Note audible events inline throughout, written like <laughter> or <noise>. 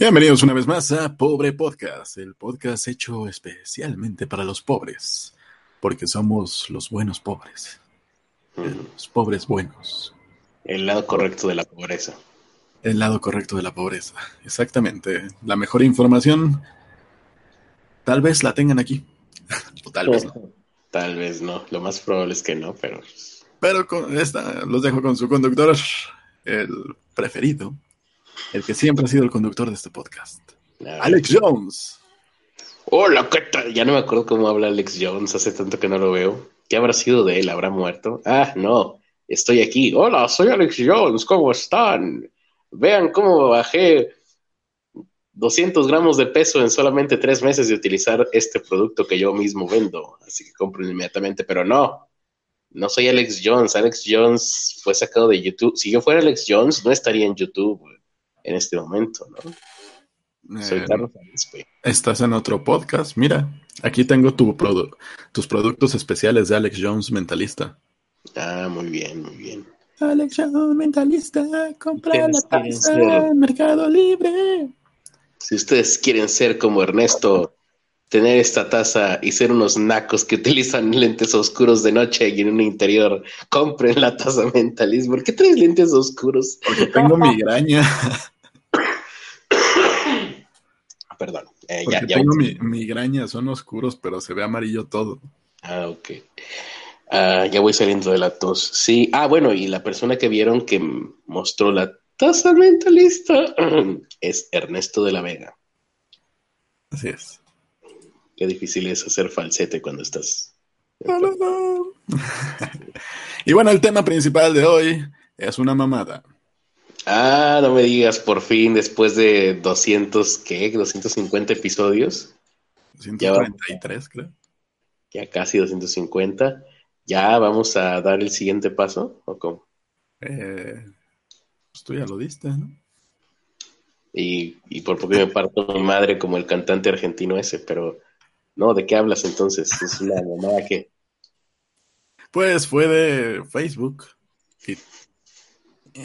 Bienvenidos una vez más a Pobre Podcast, el podcast hecho especialmente para los pobres, porque somos los buenos pobres, los pobres buenos. El lado correcto de la pobreza. El lado correcto de la pobreza, exactamente. La mejor información tal vez la tengan aquí, <laughs> o tal vez no. <laughs> Tal vez no, lo más probable es que no, pero... Pero con esta los dejo con su conductor, el preferido, el que siempre ha sido el conductor de este podcast. Alex Jones. Hola, ¿qué tal? Ya no me acuerdo cómo habla Alex Jones, hace tanto que no lo veo. ¿Qué habrá sido de él? ¿Habrá muerto? Ah, no, estoy aquí. Hola, soy Alex Jones, ¿cómo están? Vean cómo bajé 200 gramos de peso en solamente tres meses de utilizar este producto que yo mismo vendo. Así que compren inmediatamente, pero no. No soy Alex Jones. Alex Jones fue sacado de YouTube. Si yo fuera Alex Jones, no estaría en YouTube en este momento, ¿no? Soy eh, Carlos Estás en otro podcast. Mira, aquí tengo tu tus productos especiales de Alex Jones Mentalista. Ah, muy bien, muy bien. Alex Jones Mentalista, compra la taza en Mercado Libre. Si ustedes quieren ser como Ernesto, tener esta taza y ser unos nacos que utilizan <laughs> lentes oscuros de noche y en un interior, compren la taza mentalismo. ¿Por qué traes lentes oscuros? Porque tengo <laughs> migraña. Perdón. Eh, ya, ya tengo mi, migraña, son oscuros, pero se ve amarillo todo. Ah, ok. Ah, ya voy saliendo de la tos. Sí, ah, bueno, y la persona que vieron que mostró la taza mentalista <clears throat> es Ernesto de la Vega. Así es. Qué difícil es hacer falsete cuando estás. <laughs> y bueno, el tema principal de hoy es una mamada. Ah, no me digas, por fin, después de 200, ¿qué? 250 episodios. 243, creo. Ya casi 250. ¿Ya vamos a dar el siguiente paso? ¿O cómo? Eh, pues tú ya lo diste, ¿no? Y, y por poco me parto mi madre como el cantante argentino ese, pero no, ¿de qué hablas entonces? Es una mamada que. Pues fue de Facebook,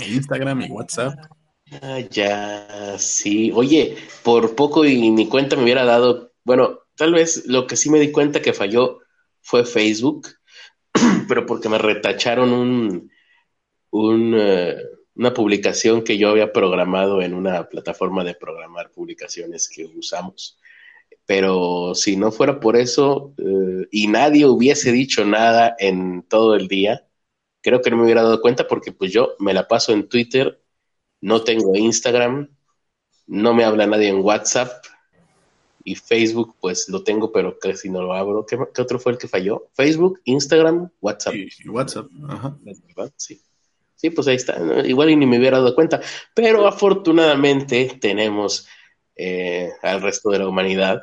Instagram y WhatsApp. Ah, ya, sí. Oye, por poco y ni cuenta me hubiera dado. Bueno, tal vez lo que sí me di cuenta que falló fue Facebook, <clears throat> pero porque me retacharon un, eh, una publicación que yo había programado en una plataforma de programar publicaciones que usamos pero si no fuera por eso eh, y nadie hubiese dicho nada en todo el día, creo que no me hubiera dado cuenta porque pues yo me la paso en Twitter, no tengo Instagram, no me habla nadie en WhatsApp y Facebook pues lo tengo pero casi no lo abro. ¿Qué, otro fue el que falló? Facebook, Instagram, WhatsApp. Sí, WhatsApp, ajá. Sí. Sí, pues ahí está. Igual y ni me hubiera dado cuenta. Pero afortunadamente tenemos eh, al resto de la humanidad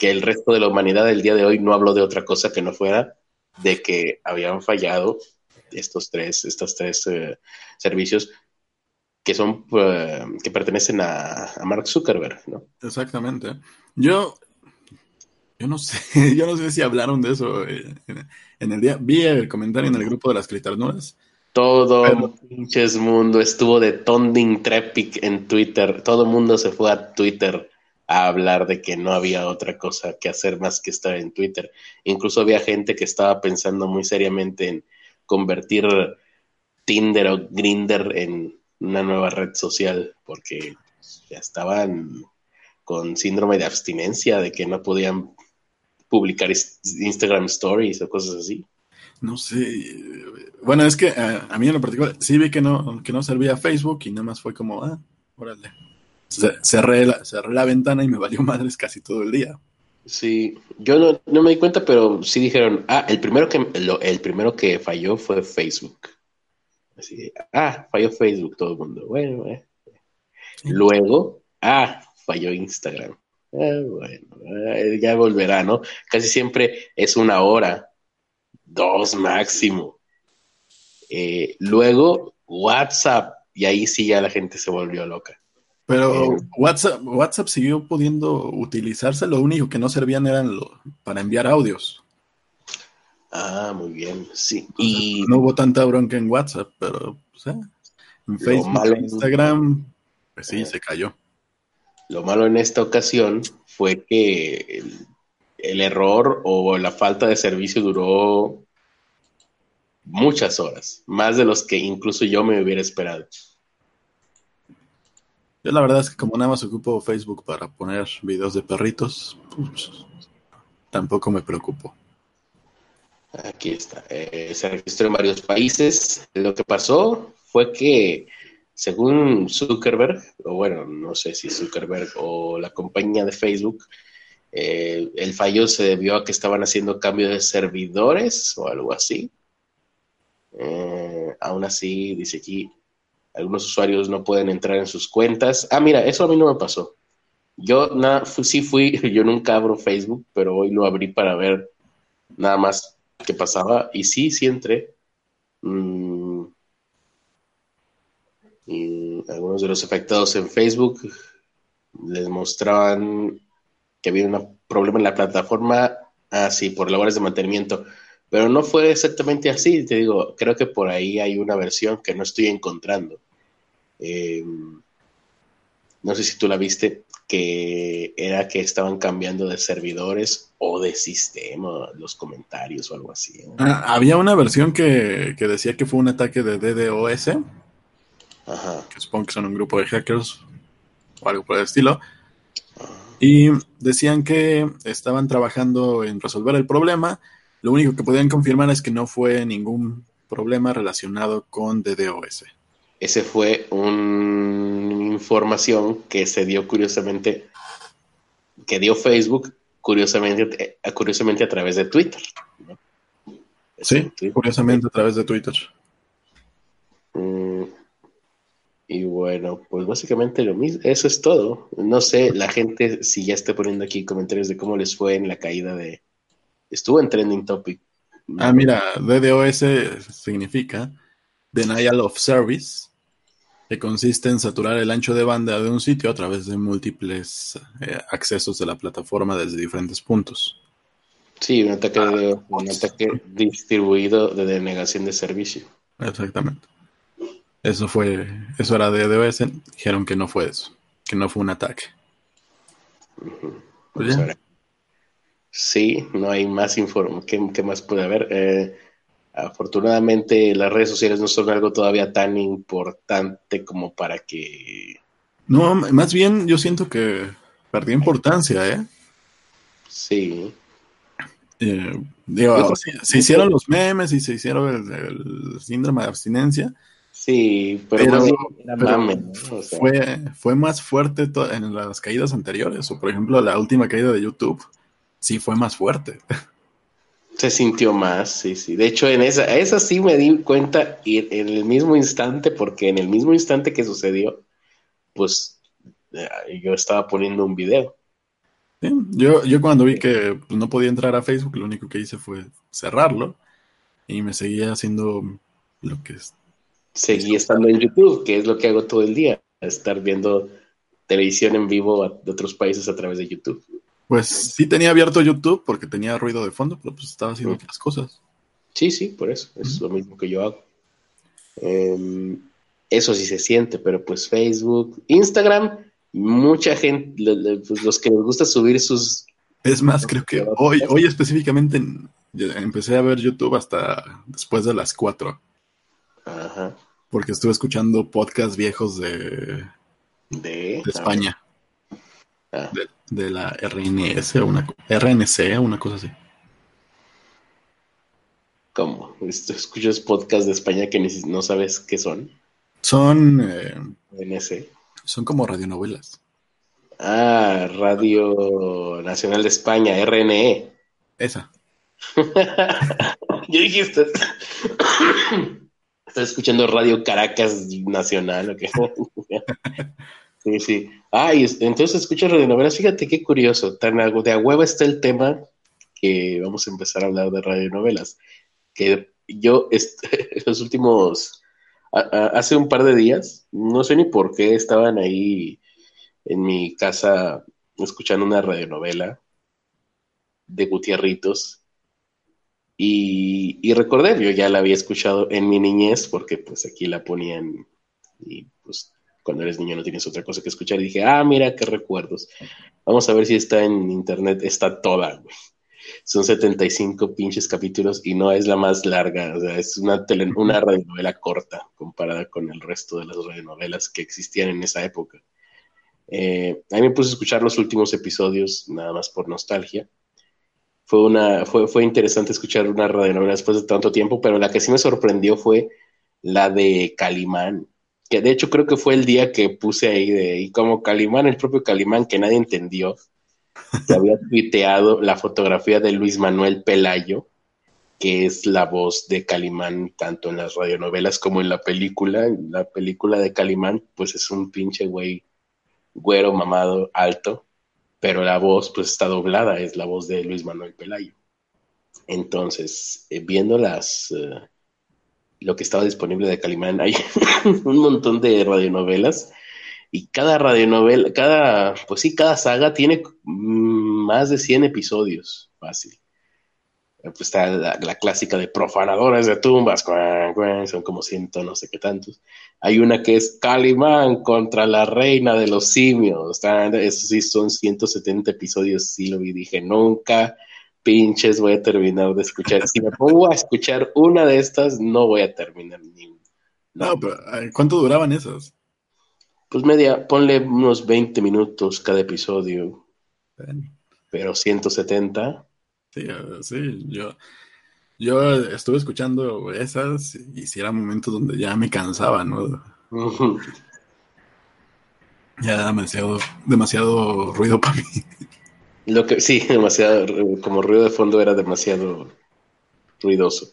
que el resto de la humanidad el día de hoy no habló de otra cosa que no fuera de que habían fallado estos tres, estos tres eh, servicios que son eh, que pertenecen a, Mark Zuckerberg, ¿no? Exactamente. Yo yo no <laughs> sé, yo no sé si hablaron de eso eh, en, el día. Vi el comentario en el grupo de las critarnuras. Todo el pinches mundo estuvo de Tonding Trepic en Twitter. Todo el mundo se fue a Twitter a hablar de que no había otra cosa que hacer más que estar en Twitter. Incluso había gente que estaba pensando muy seriamente en convertir Tinder o Grinder en una nueva red social porque ya estaban con síndrome de abstinencia de que no podían publicar Instagram stories o cosas así. No sé. Bueno, es que eh, a, mí en lo particular sí vi que no, que no servía Facebook y nada más fue como, ah, órale cerré la, cerré la ventana y me valió madres casi todo el día. Sí, yo no, no, me di cuenta, pero sí dijeron, ah, el primero que el primero que falló fue Facebook. Así, ah, falló Facebook todo el mundo. Bueno, eh. luego, ah, falló Instagram. Ah, bueno, eh, ya volverá, ¿no? Casi siempre es una hora, dos máximo. Eh, luego, WhatsApp, y ahí sí ya la gente se volvió loca. Pero eh, WhatsApp, WhatsApp siguió pudiendo utilizarse, lo único que no servían eran para enviar audios. Ah, muy bien, sí. y no hubo tanta bronca en WhatsApp, pero en Facebook, Instagram, pues sí, eh. se cayó. Lo malo en esta ocasión fue que el, error o la falta de servicio duró muchas horas, más de los que incluso yo me hubiera esperado. Yo la verdad es que como nada más ocupo Facebook para poner videos de perritos, pues, tampoco me preocupo. Aquí está. Eh, se registró en varios países. Lo que pasó fue que, según Zuckerberg, o bueno, no sé si Zuckerberg o la compañía de Facebook, eh, el fallo se debió a que estaban haciendo cambio de servidores o algo así. Eh, aún así, dice aquí, algunos usuarios no pueden entrar en sus cuentas. Ah, mira, eso a mí no me pasó. Yo sí fui, <laughs> yo nunca abro Facebook, pero hoy lo abrí para ver nada más que pasaba y sí, sí entré. Mm, y algunos de los afectados en Facebook les mostraban que había un problema en la plataforma, así, ah, por labores de mantenimiento. Pero no fue exactamente así, te digo, creo que por ahí hay una versión que no estoy encontrando. Em, no sé si tú la viste, que era que estaban cambiando de servidores o de sistema, los comentarios o algo así. Ah, había una versión que, decía que fue un ataque de DDoS, Ajá. que supongo que son un grupo de hackers o algo por el estilo. Y decían que estaban trabajando en resolver el problema. Lo único que podían confirmar es que no fue ningún problema relacionado con DDoS. Ese fue una información que se dio curiosamente, que dio Facebook curiosamente, eh, curiosamente a través de Twitter. Sí, curiosamente a través de Twitter. Mm, y bueno, pues básicamente lo mismo, eso es todo. No sé, la gente si ya está poniendo aquí comentarios de cómo les fue en la caída de... Estuvo en Trending Topic. Ah, mira, DDoS significa Denial of Service, que consiste en saturar el ancho de banda de un sitio a través de múltiples eh, accesos de la plataforma desde diferentes puntos. Sí, un ataque, un ataque distribuido de denegación de servicio. Exactamente. Eso fue, eso era de DOS, dijeron que no fue eso, que no fue un ataque. Pues sí, no hay más información. ¿Qué, ¿Qué, más puede haber? Eh, afortunadamente las redes sociales no son algo todavía tan importante como para que... No, más bien yo siento que perdió importancia, ¿eh? Sí. Eh, digo, se, hicieron los memes y se hicieron el, síndrome de abstinencia. Sí, pero, fue, fue más fuerte en las caídas anteriores, o por ejemplo la última caída de YouTube, sí fue más fuerte. <laughs> Se sintió más, sí, sí. De hecho, en esa, esa sí me di cuenta y en el mismo instante, porque en el mismo instante que sucedió, pues eh, yo estaba poniendo un video. yo, yo cuando vi que pues, no podía entrar a Facebook, lo único que hice fue cerrarlo y me seguía haciendo lo que es. Seguí estando en YouTube, que es lo que hago todo el día, estar viendo televisión en vivo de otros países a través de YouTube. Pues sí tenía abierto YouTube porque tenía ruido de fondo, pero pues estaba haciendo otras cosas. Sí, sí, por eso. Es lo mismo que yo hago. Em, eso sí se siente, pero pues Facebook, Instagram, mucha gente, pues los que les gusta subir sus... Es más, creo que hoy, hoy específicamente empecé a ver YouTube hasta después de las 4. Ajá. Porque estuve escuchando podcasts viejos de, de, España. Ah de la RNS o una RNC, una cosa así. ¿Cómo? ¿Escuchas podcast de España que no sabes qué son? Son. Eh, RNC. Son como radionovelas. Ah, Radio Nacional de España, RNE. Esa. <laughs> Yo dijiste. <coughs> Estás escuchando Radio Caracas Nacional, ¿o qué? <laughs> Sí, sí. Ah, y entonces escuchas radionovelas. Fíjate qué curioso. Tan de a huevo está el tema que vamos a empezar a hablar de radionovelas. Que yo, <laughs> los últimos. hace un par de días, no sé ni por qué, estaban ahí en mi casa escuchando una radionovela de Gutierritos. Y, y recordé, yo ya la había escuchado en mi niñez, porque pues aquí la ponían y pues cuando eres niño no tienes otra cosa que escuchar. Y dije, ah, mira qué recuerdos. Vamos a ver si está en internet. Está toda, güey. Son 75 pinches capítulos y no es la más larga. O sea, es una, tele, una <laughs> radionovela corta comparada con el resto de las radionovelas que existían en esa época. Eh, a mí me puse a escuchar los últimos episodios nada más por nostalgia. Fue, una, fue, fue interesante escuchar una radionovela después de tanto tiempo, pero la que sí me sorprendió fue la de Calimán que de hecho creo que fue el día que puse ahí de, y como Calimán, el propio Calimán, que nadie entendió, que había <laughs> tuiteado la fotografía de Luis Manuel Pelayo, que es la voz de Calimán tanto en las radionovelas como en la película. La película de Calimán, pues es un pinche güey güero, mamado, alto, pero la voz pues está doblada, es la voz de Luis Manuel Pelayo. Entonces, eh, viendo las... Eh, lo que estaba disponible de Calimán, hay <laughs> un montón de radionovelas y cada radionovela, cada, pues sí, cada saga tiene más de 100 episodios, fácil. Pues está la, clásica de profanadores de tumbas, son como ciento no sé qué tantos. Hay una que es Calimán contra la reina de los simios, esos sí son 170 episodios, sí lo vi, dije, nunca pinches voy a terminar de escuchar. Si me pongo a escuchar una de estas, no voy a terminar ni No, pero ¿cuánto duraban esas? Pues media, ponle unos 20 minutos cada episodio. Pero 170. Sí, sí, yo, yo estuve escuchando esas y si eran momentos donde ya me cansaba, ¿no? ya era demasiado, demasiado ruido para mí. Lo que, sí, <laughs> demasiado, como ruido de fondo era demasiado ruidoso.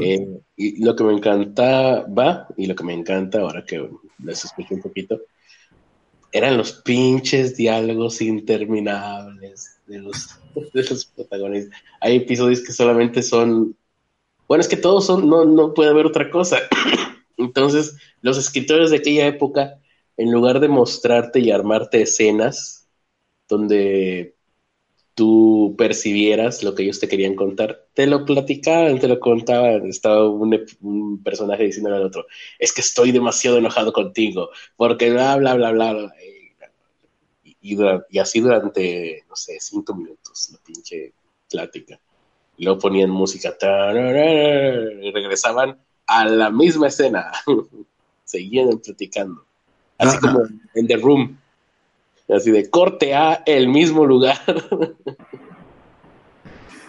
Eh, y lo que me encantaba, y lo que me encanta ahora que les escucho un poquito, eran los pinches diálogos interminables de los, <laughs> de los protagonistas. Hay episodios que solamente son, bueno, es que todos son, no, no puede haber otra cosa. <clears throat> Entonces, los escritores de aquella época, en lugar de mostrarte y armarte escenas donde tú percibieras lo que ellos te querían contar, te lo platicaban, te lo contaban. Estaba un, personaje diciendo al otro, es que estoy demasiado enojado contigo, porque bla, bla, bla, bla. Y, y, así durante, no sé, cinco minutos, la pinche plática. Y luego ponían música, y regresaban a la misma escena. <laughs> Seguían platicando. Así como en The Room Así de corte a el mismo lugar.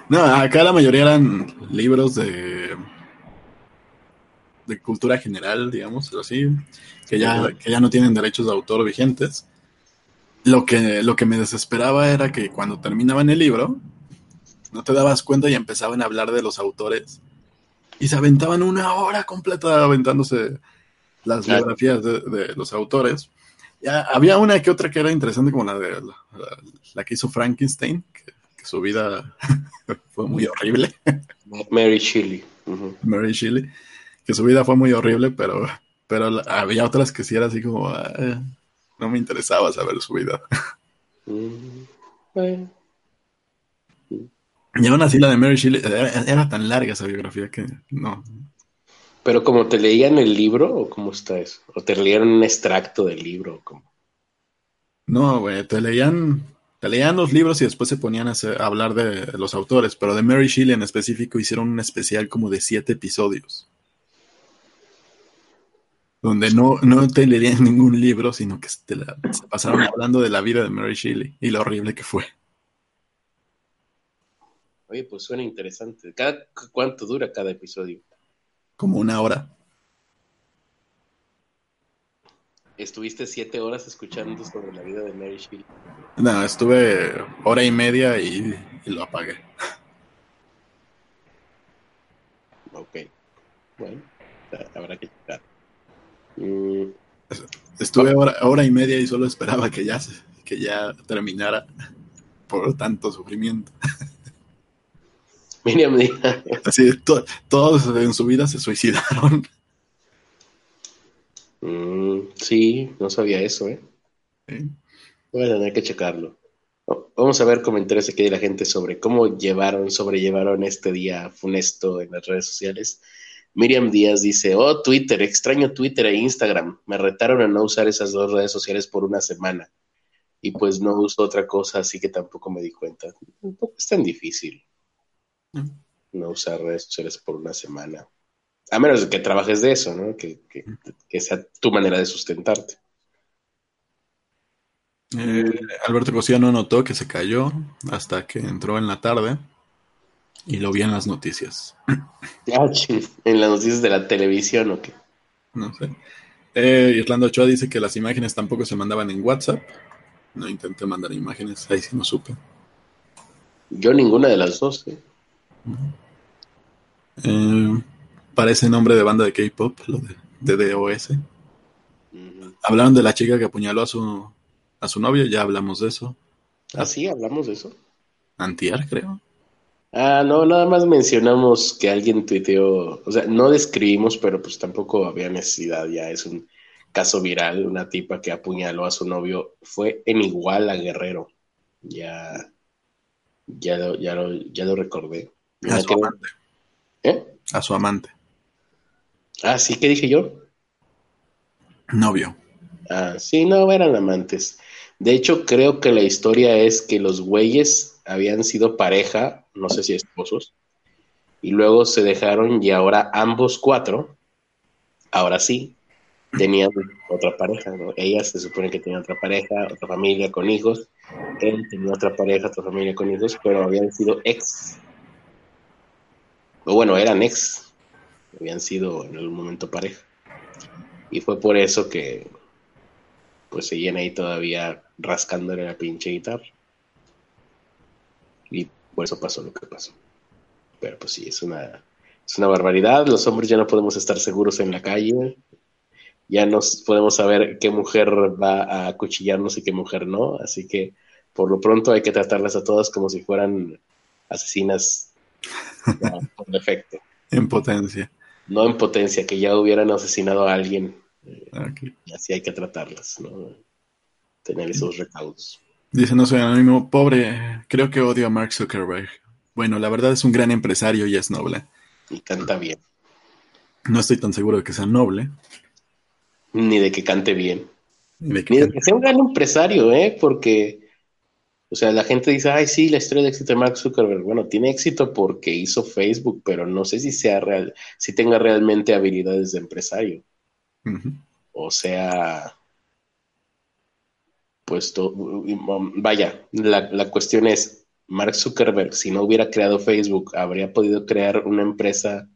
No, acá la mayoría eran libros de de cultura general, digamos, así, que ya, que ya no tienen derechos de autor vigentes. Lo que, lo que me desesperaba era que cuando terminaban el libro, no te dabas cuenta y empezaban a hablar de los autores. Y se aventaban una hora completa aventándose las biografías de, los autores. Ya, había una que otra que era interesante, como la de la, que hizo Frankenstein, que, su vida <laughs> fue muy horrible. <laughs> Mary Shelley. Mary Shelley, que su vida fue muy horrible, pero, pero había otras que sí era así como, ah, no me interesaba saber su vida. <laughs> Mm, y aún así la de Mary Shelley era, tan larga esa biografía que no, pero como te leían el libro, ¿o cómo está eso? ¿O te leían un extracto del libro? ¿o No, güey, te leían, te leían los libros y después se ponían a, hablar de los autores, pero de Mary Shelley en específico hicieron un especial como de siete episodios. Donde no, no te leían <laughs> ningún libro, sino que se pasaron hablando de la vida de Mary Shelley y lo horrible que fue. Oye, pues suena interesante. ¿Cada, ¿Cuánto dura cada episodio? Como una hora. ¿Estuviste siete horas escuchando sobre la vida de Mary Shelley? No, estuve hora y media y, lo apagué. Ok. Bueno, habrá que checar. Mm. Estuve hora, hora, y media y solo esperaba que ya, que ya terminara por tanto sufrimiento. <laughs> Así, todos en su vida se suicidaron. Mm, sí, no sabía eso, ¿eh? Voy a tener que checarlo. Vamos a ver comentarios aquí de la gente sobre cómo llevaron, sobrellevaron este día funesto en las redes sociales. Miriam Díaz dice, oh, Twitter, extraño Twitter e Instagram. Me retaron a no usar esas dos redes sociales por una semana. Y pues no uso otra cosa, así que tampoco me di cuenta. Tampoco es tan difícil. No usar redes sociales por una semana. A menos que trabajes de eso, ¿no? Que, que- que sea tu manera de sustentarte. Eh, Alberto Cosía no notó que se cayó hasta que entró en la tarde y lo vi en las noticias. <clears throat> Ah, en las noticias de la televisión, ¿o qué? No sé. Eh, Irlanda Ochoa dice que las imágenes tampoco se mandaban en WhatsApp. No intenté mandar imágenes, ahí sí no supe. Yo ninguna de las dos, ¿eh? Eh, parece nombre de banda de K-pop, lo de, de DOS. Hablaron de la chica que apuñaló a su, a su novio, ya hablamos de eso. ¿Ah, sí? ¿Hablamos de eso? Antier, creo. Ah, no, nada más mencionamos que alguien tuiteó, o sea, no describimos, pero pues tampoco había necesidad, ya es un caso viral, una tipa que apuñaló a su novio, fue en Iguala Guerrero, ya, ya lo, ya lo, ya lo recordé. A su que- amante. ¿Eh? A su amante. Ah, sí, ¿qué dije yo? Novio. Ah, sí, no, eran amantes. De hecho, creo que la historia es que los güeyes habían sido pareja, no sé si esposos, y luego se dejaron y ahora ambos cuatro, ahora sí, tenían otra pareja, ¿no? Ella se supone que tenía otra pareja, otra familia con hijos, él tenía otra pareja, otra familia con hijos, pero habían sido ex. O bueno, eran ex, habían sido en algún momento pareja. Y fue por eso que pues seguían ahí todavía rascándole la pinche guitarra. Y por eso pasó lo que pasó. Pero pues sí, es una, es una barbaridad. Los hombres ya no podemos estar seguros en la calle. Ya no podemos saber qué mujer va a acuchillarnos y qué mujer no. Así que por lo pronto hay que tratarlas a todas como si fueran asesinas ya, por defecto. <laughs> En potencia. No en potencia, que ya hubieran asesinado a alguien. Y así hay que tratarlas, ¿no? Tener esos recaudos. Dice, no soy anónimo, pobre, creo que odio a Mark Zuckerberg. Bueno, la verdad es un gran empresario y es noble. Y canta bien. No estoy tan seguro de que sea noble. Ni de que cante bien. ni de que Ni de que sea un gran empresario, ¿eh? Porque, o sea, la gente dice, ay, sí, la historia de éxito de Mark Zuckerberg. Bueno, tiene éxito porque hizo Facebook, pero no sé si sea real, si tenga realmente habilidades de empresario. O sea, pues, to- vaya, la, la cuestión es, Mark Zuckerberg, si no hubiera creado Facebook, ¿habría podido crear una empresa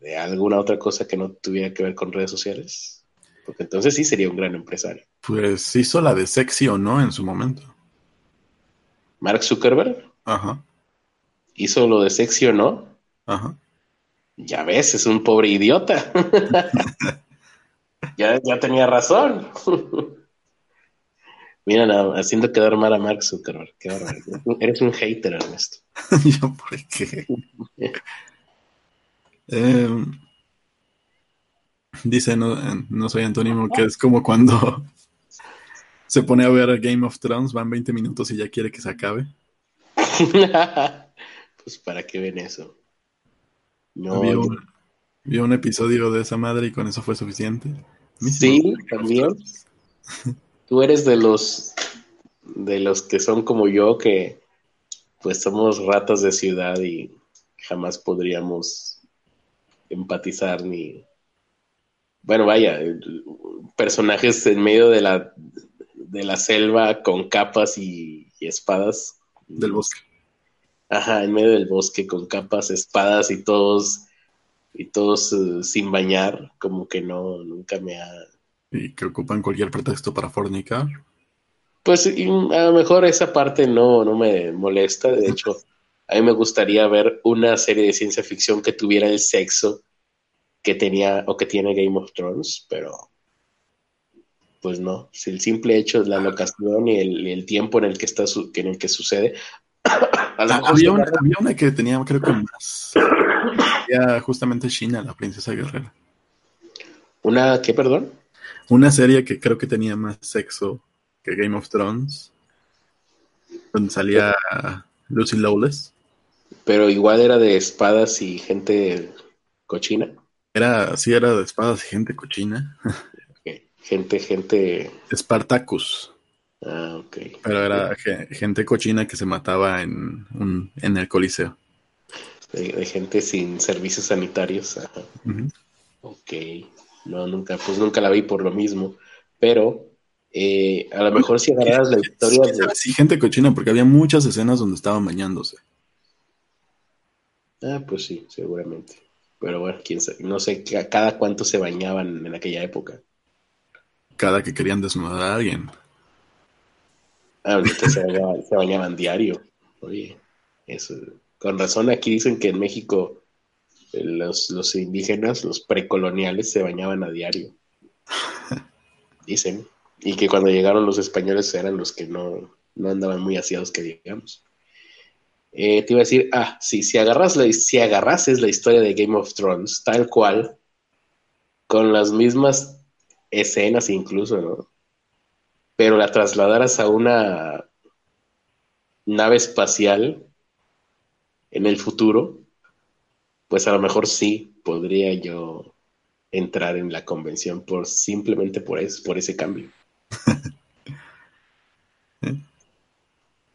de alguna otra cosa que no tuviera que ver con redes sociales? Porque entonces sí sería un gran empresario. Pues hizo la de sexy o no en su momento. Mark Zuckerberg Ajá, hizo lo de sexy o no. ajá. Ya ves, es un pobre idiota. <laughs> ya, ya tenía razón. Mira, haciendo quedar mal a Mark Zuckerberg. Qué bárbaro. Eres un hater, Ernesto. <laughs> ¿Yo por qué? <laughs> Eh, dice, no, eh, no soy antónimo, que es como cuando <laughs> se pone a ver Game of Thrones, van 20 minutos y ya quiere que se acabe. <laughs> pues para qué ven eso. No, vio, un, vio un episodio de esa madre y con eso fue suficiente. Sí, también. Tú eres de los de los que son como yo, que pues somos ratas de ciudad y jamás podríamos empatizar ni bueno, vaya, personajes en medio de la de la selva con capas y, y espadas Del bosque. Ajá, en medio del bosque con capas, espadas y todos y todos eh, sin bañar, como que no nunca me ha Y que ocupan cualquier pretexto para fornicar. Pues y a lo mejor esa parte no, no me molesta. De <laughs> hecho, a mí me gustaría ver una serie de ciencia ficción que tuviera el sexo que tenía o que tiene Game of Thrones, pero pues no. Si el simple hecho de la locación y el, tiempo en el que está su- en el que sucede. <coughs> una, había una que tenía, creo que más. Era justamente China, la princesa guerrera. una, ¿qué, perdón? Una serie que creo que tenía más sexo que Game of Thrones. Donde salía Lucy Lawless. Pero igual era de espadas y gente cochina. Era, sí, era de espadas y gente cochina. Gente, gente. Spartacus. Ah, ok. Pero era gente cochina que se mataba en, un, en el Coliseo. De, gente sin servicios sanitarios. Ok. No, nunca, pues nunca la vi por lo mismo. Pero eh, a lo mejor si agarras la historia de... Sí, gente cochina, porque había muchas escenas donde estaban bañándose. Ah, pues sí, seguramente. Pero bueno, quién sabe. No sé cada cuánto se bañaban en aquella época. Cada que querían desnudar a alguien. Ah, ahorita se, bañaban, diario. Oye, eso. Con razón aquí dicen que en México eh, los, los indígenas, los precoloniales, se bañaban a diario. <laughs> Dicen. Y que cuando llegaron los españoles eran los que no, no andaban muy aseados, que digamos. Eh, te iba a decir, ah, sí, si agarras la, si agarrases la historia de Game of Thrones, tal cual, con las mismas escenas incluso, ¿no? Pero la trasladaras a una nave espacial en el futuro, pues a lo mejor sí podría yo entrar en la convención por simplemente por por ese cambio. <laughs>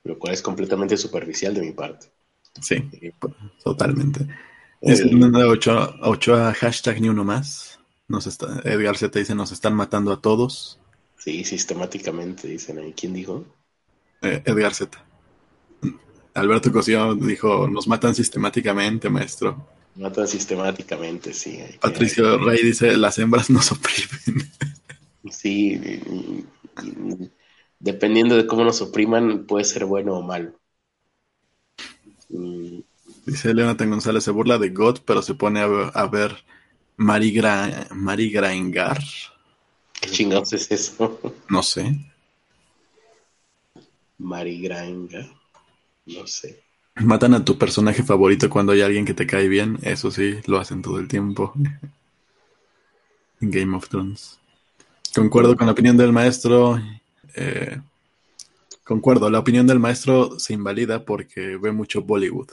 lo cual es completamente superficial de mi parte. Sí, totalmente. Es el 8, a hashtag ni uno más. Nos está, Edgar Z dice, nos están matando a todos. Sí, sistemáticamente, dicen ahí. ¿Quién dijo? Eh, Edgar Z. Alberto Cosío dijo, nos matan sistemáticamente, maestro. Matan sistemáticamente, sí. Patricio Rey dice, las hembras nos oprimen. Sí, dependiendo de cómo nos opriman, puede ser bueno o malo. Mm. Dice Leonatan González, se burla de God, pero se pone a, ver Mari, Graengar. ¿Qué chingados es eso? No sé. Mari Graengar. No sé. Matan a tu personaje favorito cuando hay alguien que te cae bien. Eso sí, lo hacen todo el tiempo. <laughs> Game of Thrones. Concuerdo con la opinión del maestro eh, concuerdo, la opinión del maestro se invalida porque ve mucho Bollywood.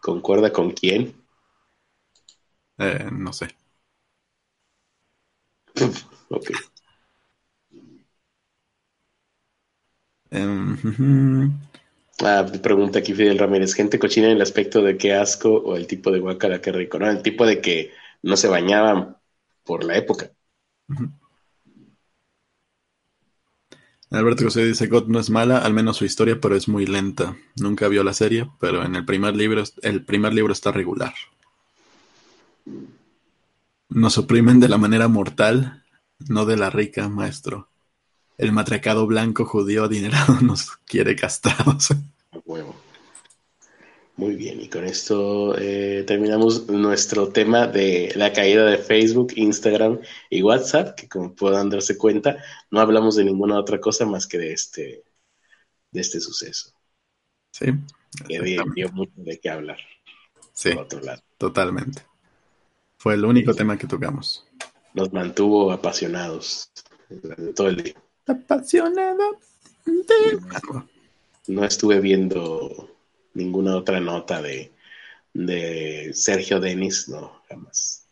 ¿Concuerda con quién? Eh, no sé. <laughs> ok. Em, ah, pregunta aquí Fidel Ramírez, gente cochina en el aspecto de qué asco o el tipo de guacala que rico, no, el tipo de que no se bañaban por la época. Alberto José dice, God no es mala, al menos su historia, pero es muy lenta. Nunca vio la serie, pero en el primer libro, el primer libro está regular. Nos oprimen de la manera mortal, no de la rica, maestro. El matracado blanco judío adinerado <laughs> nos quiere castrados. Huevo. Muy bien, y con esto eh, terminamos nuestro tema de la caída de Facebook, Instagram y WhatsApp, que como puedan darse cuenta, no hablamos de ninguna otra cosa más que de este, de este suceso. Sí. Que dio, mucho de qué hablar. Sí, totalmente. Fue el único tema que tocamos. Nos mantuvo apasionados todo el día. Apasionado. No estuve viendo ninguna otra nota de, de Sergio Denis, no, jamás.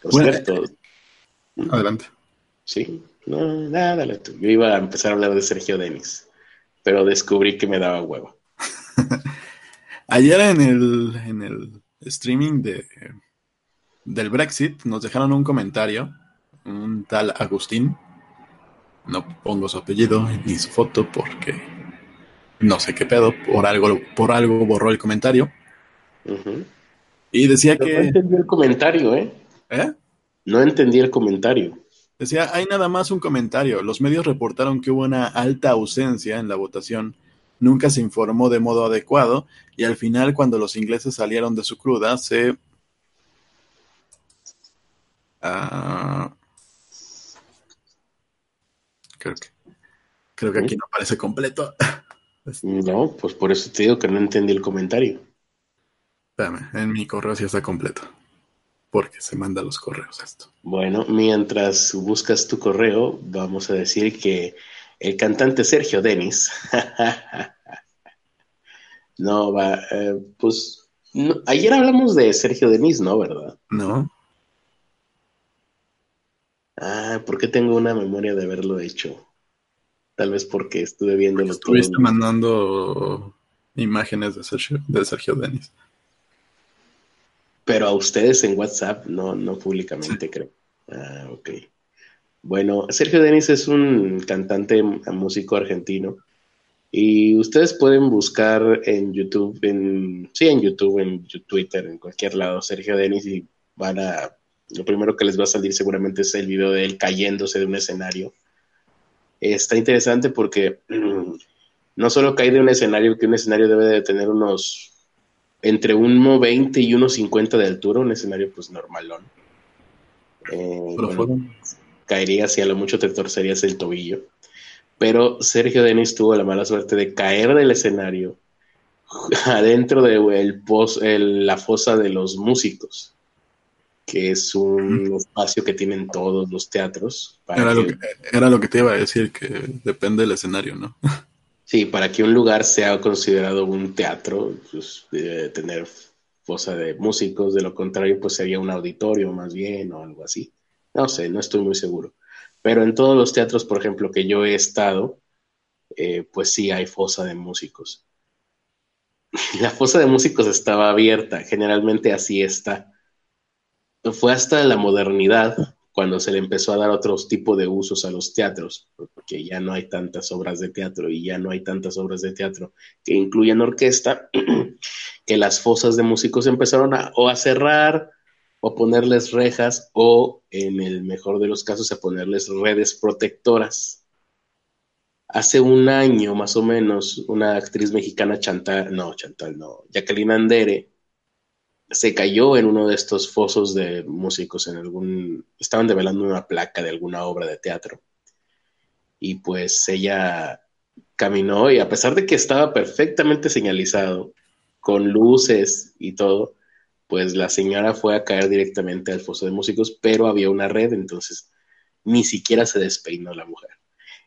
Por cierto. Adelante. Sí, no, nada, Yo iba a empezar a hablar de Sergio Denis, pero descubrí que me daba huevo. <laughs> Ayer en el, en el streaming de, del Brexit nos dejaron un comentario, un tal Agustín. No pongo su apellido ni su foto porque no sé qué pedo, por algo, por algo borró el comentario. Y decía que. No entendí el comentario, ¿eh? ¿eh? No entendí el comentario. Decía, hay nada más un comentario. Los medios reportaron que hubo una alta ausencia en la votación. Nunca se informó de modo adecuado y al final, cuando los ingleses salieron de su cruda, se. Ah, creo que. Creo que aquí no aparece completo. <laughs> No, pues por eso te digo que no entendí el comentario. Espérame, en mi correo sí está completo. Porque se manda los correos esto. Bueno, mientras buscas tu correo, vamos a decir que el cantante Sergio Denis <laughs> No, va, eh, pues ayer hablamos de Sergio Denis, ¿no? ¿Verdad? No. Ah, ¿por qué tengo una memoria de haberlo hecho? Tal vez porque estuve viendo lo Estuviste mandando imágenes de Sergio, de Sergio Denis. Pero a ustedes en WhatsApp, no, no públicamente, creo. Ah, ok. Bueno, Sergio Denis es un cantante, músico argentino. Y ustedes pueden buscar en YouTube, en, sí, en YouTube, en Twitter, en cualquier lado, Sergio Denis, y van a lo primero que les va a salir seguramente es el video de él cayéndose de un escenario. Está interesante porque <clears throat> no solo cae de un escenario, que un escenario debe de tener unos entre 1,20 y 1,50 de altura, un escenario pues normalón. Eh, caería si a lo mucho te torcerías el tobillo. Pero Sergio Denis tuvo la mala suerte de caer del escenario <laughs> adentro de el, la fosa de los músicos que es un espacio que tienen todos los teatros. Era, lo que, era, lo que, te iba a decir, que depende del escenario, ¿no? Sí, para que un lugar sea considerado un teatro, pues debe tener fosa de músicos, de lo contrario, pues sería un auditorio más bien o algo así. No sé, no estoy muy seguro. Pero en todos los teatros, por ejemplo, que yo he estado, eh, pues sí hay fosa de músicos. <laughs> La fosa de músicos estaba abierta, generalmente así está fue hasta la modernidad cuando se le empezó a dar otros tipos de usos a los teatros, porque ya no hay tantas obras de teatro y ya no hay tantas obras de teatro que incluyan orquesta, <clears throat> que las fosas de músicos empezaron a, o a cerrar o ponerles rejas o, en el mejor de los casos, a ponerles redes protectoras. Hace un año más o menos, una actriz mexicana, Chantal, no, Chantal, no, Jacqueline Andere, se cayó en uno de estos fosos de músicos en algún estaban develando una placa de alguna obra de teatro. Y pues ella caminó y a pesar de que estaba perfectamente señalizado con luces y todo pues la señora fue a caer directamente al foso de músicos pero había una red entonces ni siquiera se despeinó la mujer.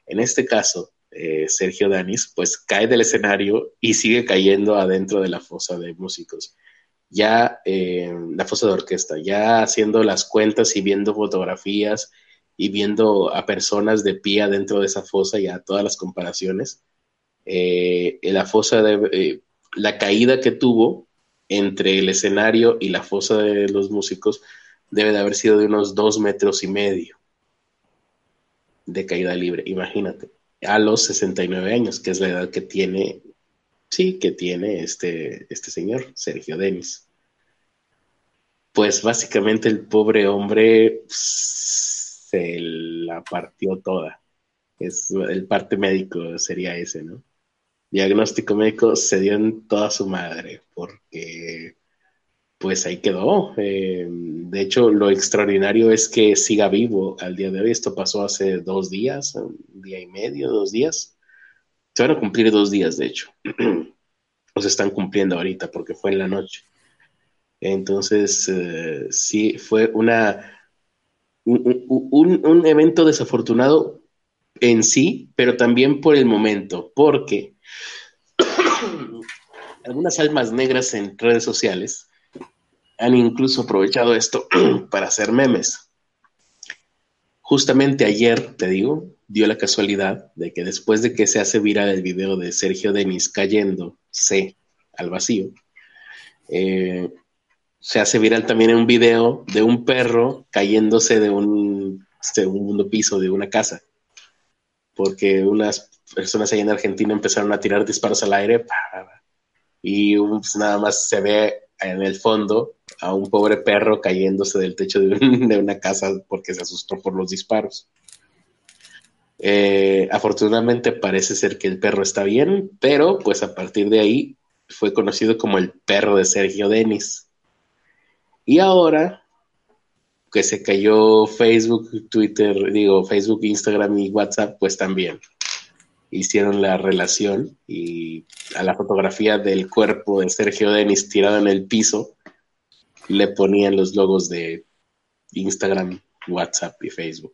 En este caso eh, Sergio Danis pues cae del escenario y sigue cayendo adentro de la fosa de músicos ya eh, la fosa de orquesta, ya haciendo las cuentas y viendo fotografías y viendo a personas de pie dentro de esa fosa, y a todas las comparaciones, eh, la fosa eh, la caída que tuvo entre el escenario y la fosa de los músicos debe de haber sido de unos dos metros y medio de caída libre, imagínate, a los 69 años, que es la edad que tiene Sí, que tiene este, este señor, Sergio Denis. Pues básicamente el pobre hombre se la partió toda. Es, el parte médico sería ese, ¿no? Diagnóstico médico se dio en toda su madre, porque pues ahí quedó. Eh, de hecho, lo extraordinario es que siga vivo al día de hoy. Esto pasó hace dos días, un día y medio, dos días. Se van a cumplir dos días, de hecho. <clears throat> o se están cumpliendo ahorita porque fue en la noche. Entonces, eh, sí, fue una, un, evento desafortunado en sí, pero también por el momento, porque <clears throat> algunas almas negras en redes sociales han incluso aprovechado esto <clears throat> para hacer memes. Justamente ayer, te digo, dio la casualidad de que después de que se hace viral el video de Sergio Denis cayendo C al vacío, eh, se hace viral también un video de un perro cayéndose de un segundo piso de una casa, porque unas personas ahí en Argentina empezaron a tirar disparos al aire y pues, nada más se ve en el fondo a un pobre perro cayéndose del techo de una casa porque se asustó por los disparos. Eh, afortunadamente parece ser que el perro está bien, pero pues a partir de ahí fue conocido como el perro de Sergio Denis. Y ahora que se cayó Facebook, Twitter, digo, Facebook, Instagram y WhatsApp, pues también hicieron la relación y a la fotografía del cuerpo de Sergio Denis tirado en el piso le ponían los logos de Instagram, WhatsApp y Facebook.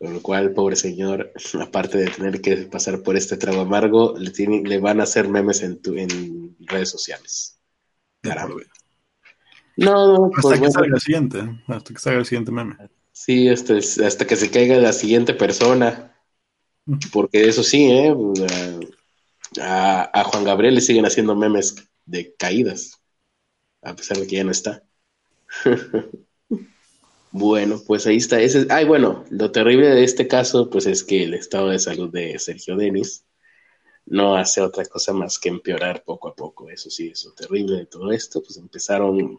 Con lo cual, pobre señor, <laughs> aparte de tener que pasar por este trago amargo, le, tiene, le van a hacer memes en, tu, en redes sociales. Caramba. No, hasta pues que salga el siguiente, hasta que salga el siguiente meme. Sí, hasta, hasta que se caiga la siguiente persona. Porque eso sí, ¿eh? A, a, Juan Gabriel le siguen haciendo memes de caídas, a pesar de que ya no está. <laughs> bueno, pues ahí está. Ese, ay, bueno, lo terrible de este caso, pues es que el estado de salud de Sergio Denis no hace otra cosa más que empeorar poco a poco. Eso sí, eso terrible de todo esto, pues empezaron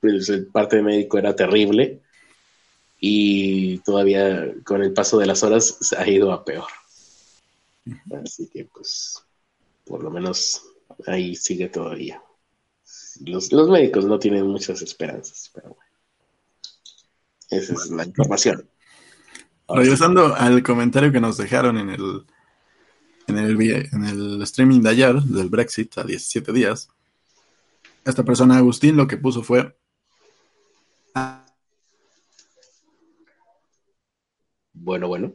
pues, el parte médico era terrible y todavía con el paso de las horas ha ido a peor. Así que pues por lo menos ahí sigue todavía. Los, los médicos no tienen muchas esperanzas, pero bueno. Esa es la información. Regresando al comentario que nos dejaron en el, en el, en el streaming de ayer del Brexit a 17 días, esta persona, Agustín, lo que puso fue, Bueno, bueno.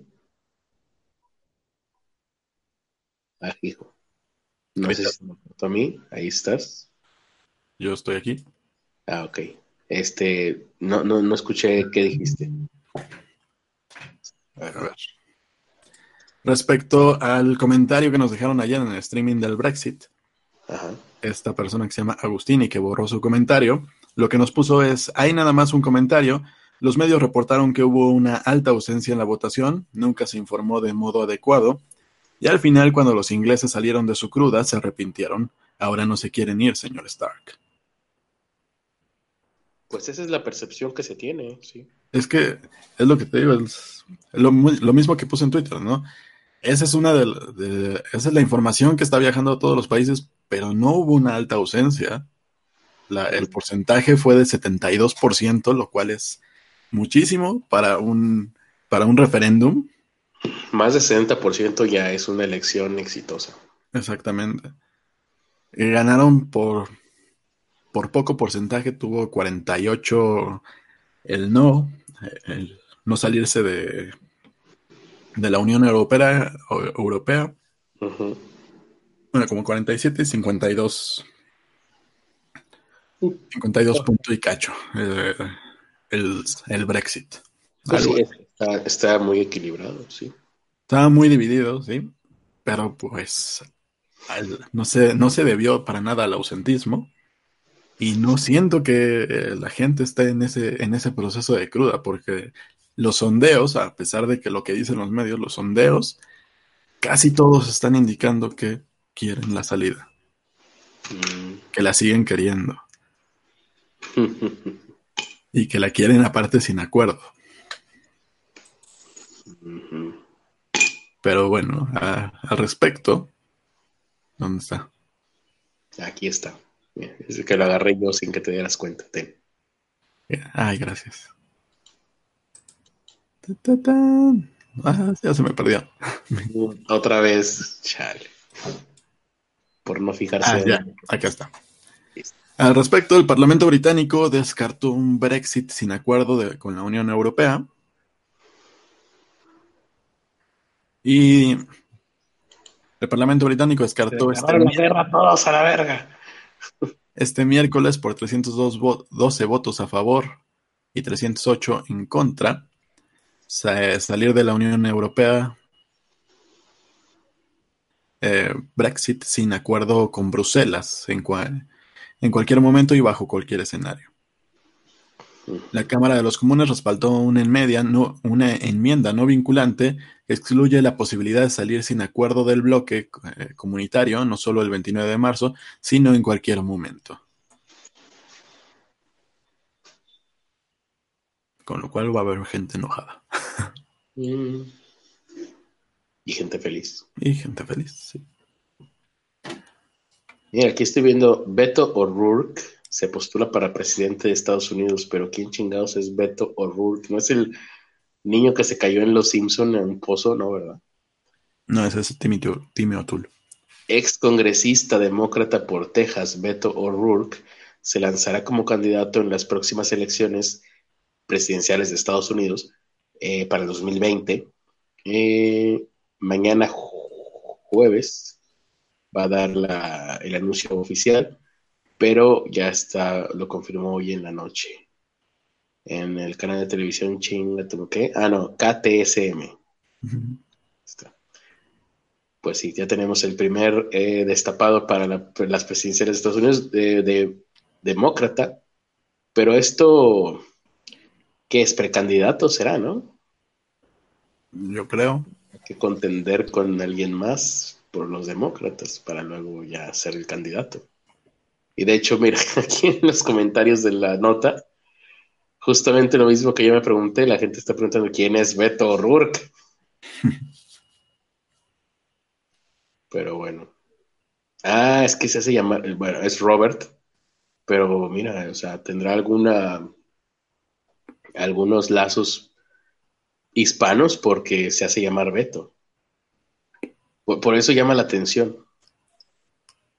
Ah, hijo. No sé si a mí. Ahí estás. Yo estoy aquí. Ah, ok. Este, no, no, no escuché qué dijiste. A ver. Respecto al comentario que nos dejaron ayer en el streaming del Brexit, esta persona que se llama Agustín y que borró su comentario, lo que nos puso es, hay nada más un comentario, los medios reportaron que hubo una alta ausencia en la votación, nunca se informó de modo adecuado, y al final cuando los ingleses salieron de su cruda se arrepintieron. Ahora no se quieren ir, señor Stark. Pues esa es la percepción que se tiene, sí. Es que es lo que te digo, es lo, mismo que puse en Twitter, ¿no? Esa es una de, esa es la información que está viajando a todos los países, pero no hubo una alta ausencia. el porcentaje fue de 72%, lo cual es muchísimo para un, para un referéndum. Más de 60% ya es una elección exitosa. Exactamente. ganaron por, por poco porcentaje, tuvo 48 el no, el no salirse de, de la Unión Europea. Europea. Bueno, como 47 y 52. 52 puntos y cacho. Eh, el, Brexit. Pues está, muy equilibrado, sí. Estaba muy dividido, sí, pero pues no, se, no se debió para nada al ausentismo y no siento que eh, la gente esté en ese, en ese proceso de cruda, porque los sondeos, a pesar de que lo que dicen los medios, los sondeos, casi todos están indicando que quieren la salida, mm. que la siguen queriendo. y que la quieren aparte sin acuerdo. Pero bueno, al respecto, ¿dónde está? Aquí está. Es que lo agarré yo sin que te dieras cuenta. Ay, gracias. Ah, ya se me perdió. <laughs> Otra vez, chale. Por no fijarse. Ah, ya, acá está. Al respecto, el Parlamento británico descartó un Brexit sin acuerdo con la Unión Europea. Y el Parlamento británico descartó este, la todos a la verga. Este miércoles por 312 votos a favor y 308 en contra salir de la Unión Europea eh, Brexit sin acuerdo con Bruselas en cual en cualquier momento y bajo cualquier escenario. La Cámara de los Comunes respaldó una, enmedia, no, una enmienda no vinculante que excluye la posibilidad de salir sin acuerdo del bloque eh, comunitario, no solo el 29 de marzo, sino en cualquier momento. Con lo cual va a haber gente enojada. Mm. <laughs> Y gente feliz. Y gente feliz, sí. Mira, aquí estoy viendo Beto O'Rourke se postula para presidente de Estados Unidos, pero ¿quién chingados es Beto O'Rourke? ¿No es el niño que se cayó en Los Simpson en un pozo, no, verdad? No, ese es Timmy, O'Toole. Ex congresista demócrata por Texas, Beto O'Rourke, se lanzará como candidato en las próximas elecciones presidenciales de Estados Unidos eh, para el 2020. Eh, mañana jueves va a dar el anuncio oficial, pero ya está, lo confirmó hoy en la noche en el canal de televisión chinga, ¿qué? Ah, no, KTSM. Pues sí, ya tenemos el primer eh, destapado para las presidenciales de Estados Unidos de, demócrata, pero esto, ¿qué es? Precandidato será, ¿no? Yo creo. Hay que contender con alguien más por los demócratas para luego ya ser el candidato. Y de hecho, mira, <laughs> aquí en los comentarios de la nota, justamente lo mismo que yo me pregunté, la gente está preguntando quién es Beto O'Rourke. <laughs> pero bueno. Ah, es que se hace llamar, bueno, es Robert, pero mira, o sea, tendrá alguna, algunos lazos hispanos porque se hace llamar Beto. Por, eso llama la atención.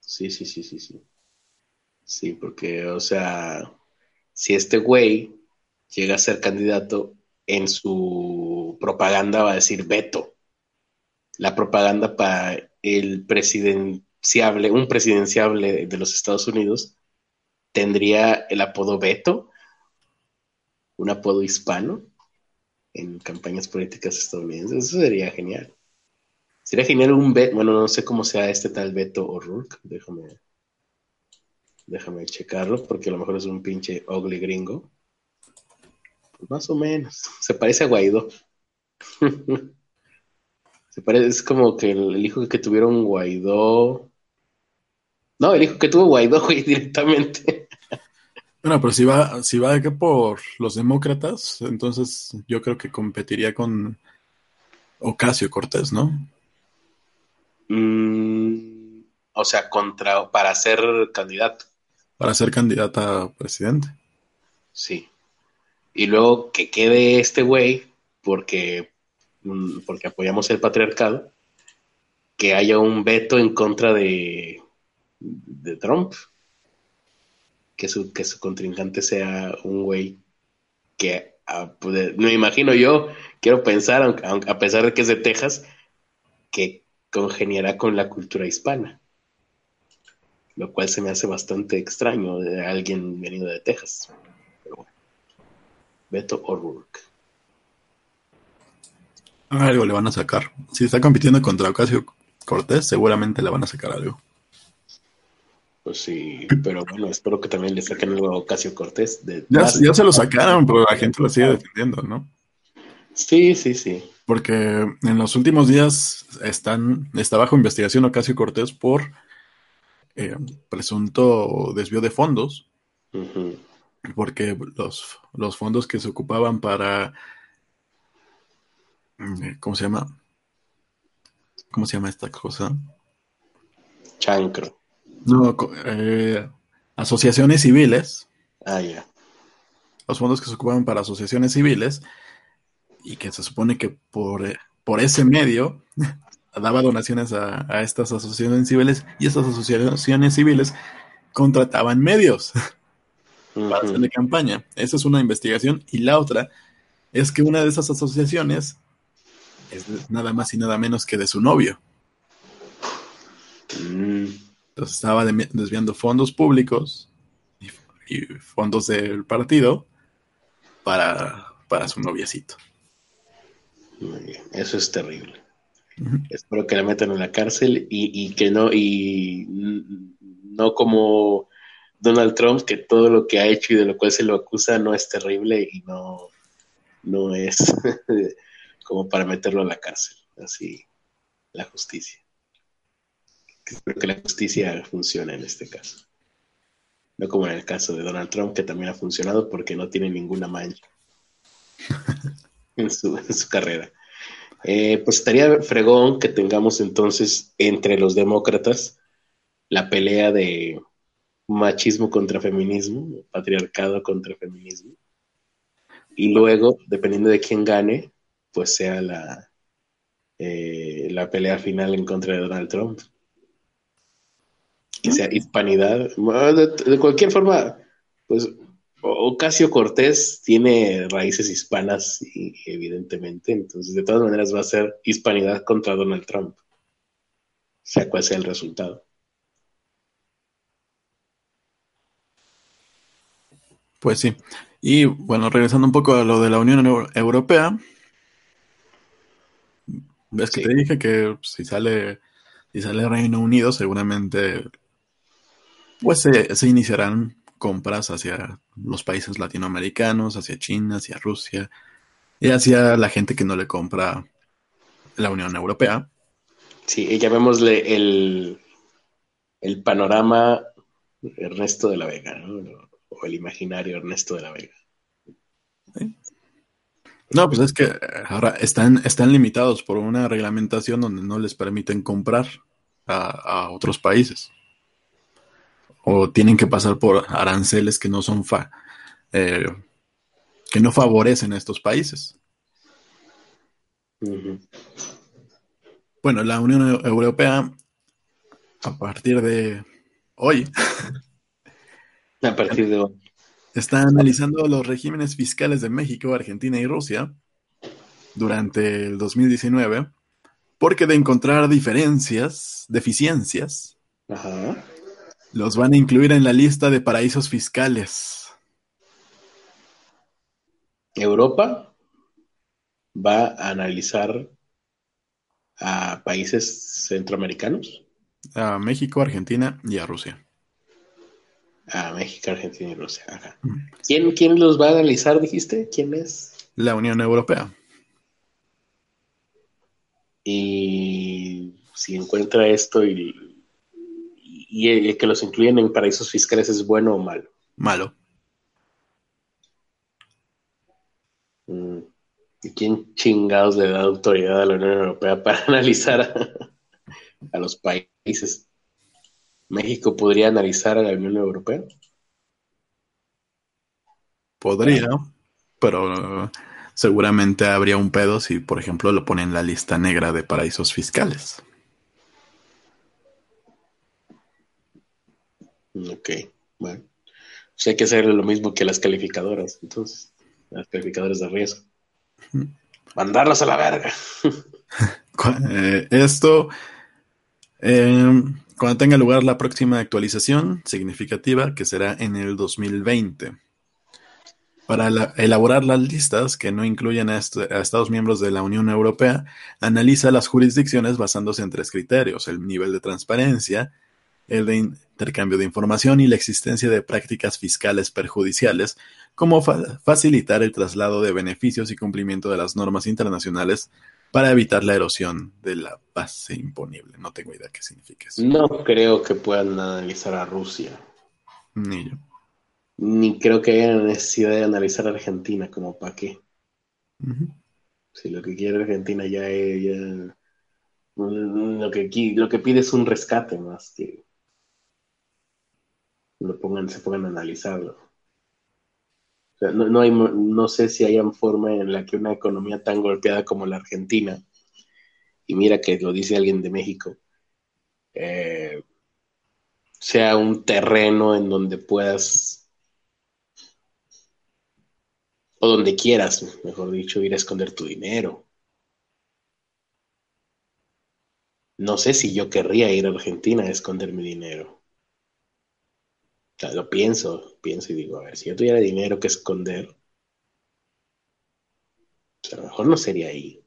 Sí, sí, sí, sí, sí. Sí, porque, o sea, si este güey llega a ser candidato, en su propaganda va a decir Beto. La propaganda para el presidenciable, un presidenciable de los Estados Unidos, tendría el apodo Beto, un apodo hispano en campañas políticas estadounidenses. Eso sería genial. Sería genial un Beto, bueno, no sé cómo sea este tal Beto O'Rourke, déjame, déjame checarlo, porque a lo mejor es un pinche ugly gringo. Más o menos, se parece a Guaidó. <laughs> se parece, es como que el, hijo que tuvieron Guaidó. No, el hijo que tuvo Guaidó, güey, <laughs> directamente. Bueno, pero si va, si va que por los demócratas, entonces yo creo que competiría con Ocasio Cortés, ¿no? Mm, o sea, contra para ser candidato. Para ser candidata a presidente. Sí. Y luego que quede este güey, porque, mm, porque apoyamos el patriarcado, que haya un veto en contra de, de Trump que su, que su contrincante sea un güey que, ah, me imagino yo, quiero pensar, a pesar de que es de Texas, que congeniará con la cultura hispana. Lo cual se me hace bastante extraño de alguien venido de Texas. Pero bueno. Beto O'Rourke. Algo le van a sacar. Si está compitiendo contra Ocasio Cortés, seguramente le van a sacar algo. Pues sí, pero bueno, espero que también le saquen algo a Ocasio Cortés. ya, se lo sacaron, pero la gente lo sigue defendiendo, ¿no? Sí, sí, sí. Porque en los últimos días están, está bajo investigación Ocasio Cortés por eh, presunto desvío de fondos. Porque los, los fondos que se ocupaban para. Mm, ¿Cómo se llama? ¿Cómo se llama esta cosa? Chancro. No, eh, asociaciones civiles. Ah, ya. Los fondos que se ocupaban para asociaciones civiles y que se supone que por, eh, por ese medio <laughs> daba donaciones a, estas asociaciones civiles y estas asociaciones civiles contrataban medios <laughs> para hacerle campaña. Esa es una investigación y la otra es que una de esas asociaciones es nada más y nada menos que de su novio. Mm. Entonces estaba desviando fondos públicos y, fondos del partido para, para su noviecito. Eso es terrible. Espero que la metan en la cárcel y, que no, y no como Donald Trump, que todo lo que ha hecho y de lo cual se lo acusa no es terrible y no, no es <laughs> como para meterlo en la cárcel. Así, la justicia espero que la justicia funcione en este caso. No como en el caso de Donald Trump, que también ha funcionado porque no tiene ninguna mancha <laughs> en, su, carrera. Eh, pues estaría fregón que tengamos entonces entre los demócratas la pelea de machismo contra feminismo, patriarcado contra feminismo. Y luego, dependiendo de quién gane, pues sea la, eh, la pelea final en contra de Donald Trump que sea hispanidad, de, cualquier forma, pues Ocasio Cortés tiene raíces hispanas, evidentemente, entonces de todas maneras va a ser hispanidad contra Donald Trump, sea cual sea el resultado. Pues sí. Y bueno, regresando un poco a lo de la Unión Europea, ves que te dije que si sale, si sale Reino Unido, seguramente pues se, se iniciarán compras hacia los países latinoamericanos, hacia China, hacia Rusia y hacia la gente que no le compra la Unión Europea. Sí, llamémosle el, el panorama Ernesto de la Vega, ¿no? o el imaginario Ernesto de la Vega. No, pues es que ahora están, están limitados por una reglamentación donde no les permiten comprar a otros países o tienen que pasar por aranceles que no son fa eh, que no favorecen a estos países. Bueno, la Unión Europea, a partir de hoy, a partir de hoy, está analizando los regímenes fiscales de México, Argentina y Rusia durante el 2019, porque de encontrar diferencias, deficiencias, Ajá. Los van a incluir en la lista de paraísos fiscales. Europa va a analizar a países centroamericanos. A México, Argentina y a Rusia. A México, Argentina y Rusia. ¿Quién, ¿Quién los va a analizar, dijiste? ¿Quién es? La Unión Europea. Y si encuentra esto y y el que los incluyen en paraísos fiscales es bueno o malo. Malo. Mm. ¿Y quién chingados le da autoridad a la Unión Europea para <laughs> analizar a, los países? ¿México podría analizar a la Unión Europea? Podría, pero seguramente habría un pedo si, por ejemplo, lo ponen en la lista negra de paraísos fiscales. Ok, bueno. Pues hay que hacer lo mismo que las calificadoras, entonces, las calificadoras de riesgo. <laughs> Mandarlas a la verga. <laughs> Eh, esto, em, cuando tenga lugar la próxima actualización significativa, que será en el 2020. Para elaborar las listas que no incluyen a, a, Estados miembros de la Unión Europea, analiza las jurisdicciones basándose en tres criterios, el nivel de transparencia, el de intercambio de información y la existencia de prácticas fiscales perjudiciales, como facilitar el traslado de beneficios y cumplimiento de las normas internacionales para evitar la erosión de la base imponible. No tengo idea qué significa eso. No creo que puedan analizar a Rusia. Ni yo. Ni creo que haya necesidad de analizar a Argentina, como para qué. Si lo que quiere Argentina ya es... lo, que, lo que pide es un rescate más que lo pongan, se pongan a analizarlo. no, hay, no sé si hay forma en la que una economía tan golpeada como la Argentina, y mira que lo dice alguien de México, eh, sea un terreno en donde puedas, o donde quieras, mejor dicho, ir a esconder tu dinero. No sé si yo querría ir a Argentina a esconder mi dinero lo pienso, pienso y digo, a ver, si yo tuviera dinero que esconder, pues a lo mejor no sería ahí.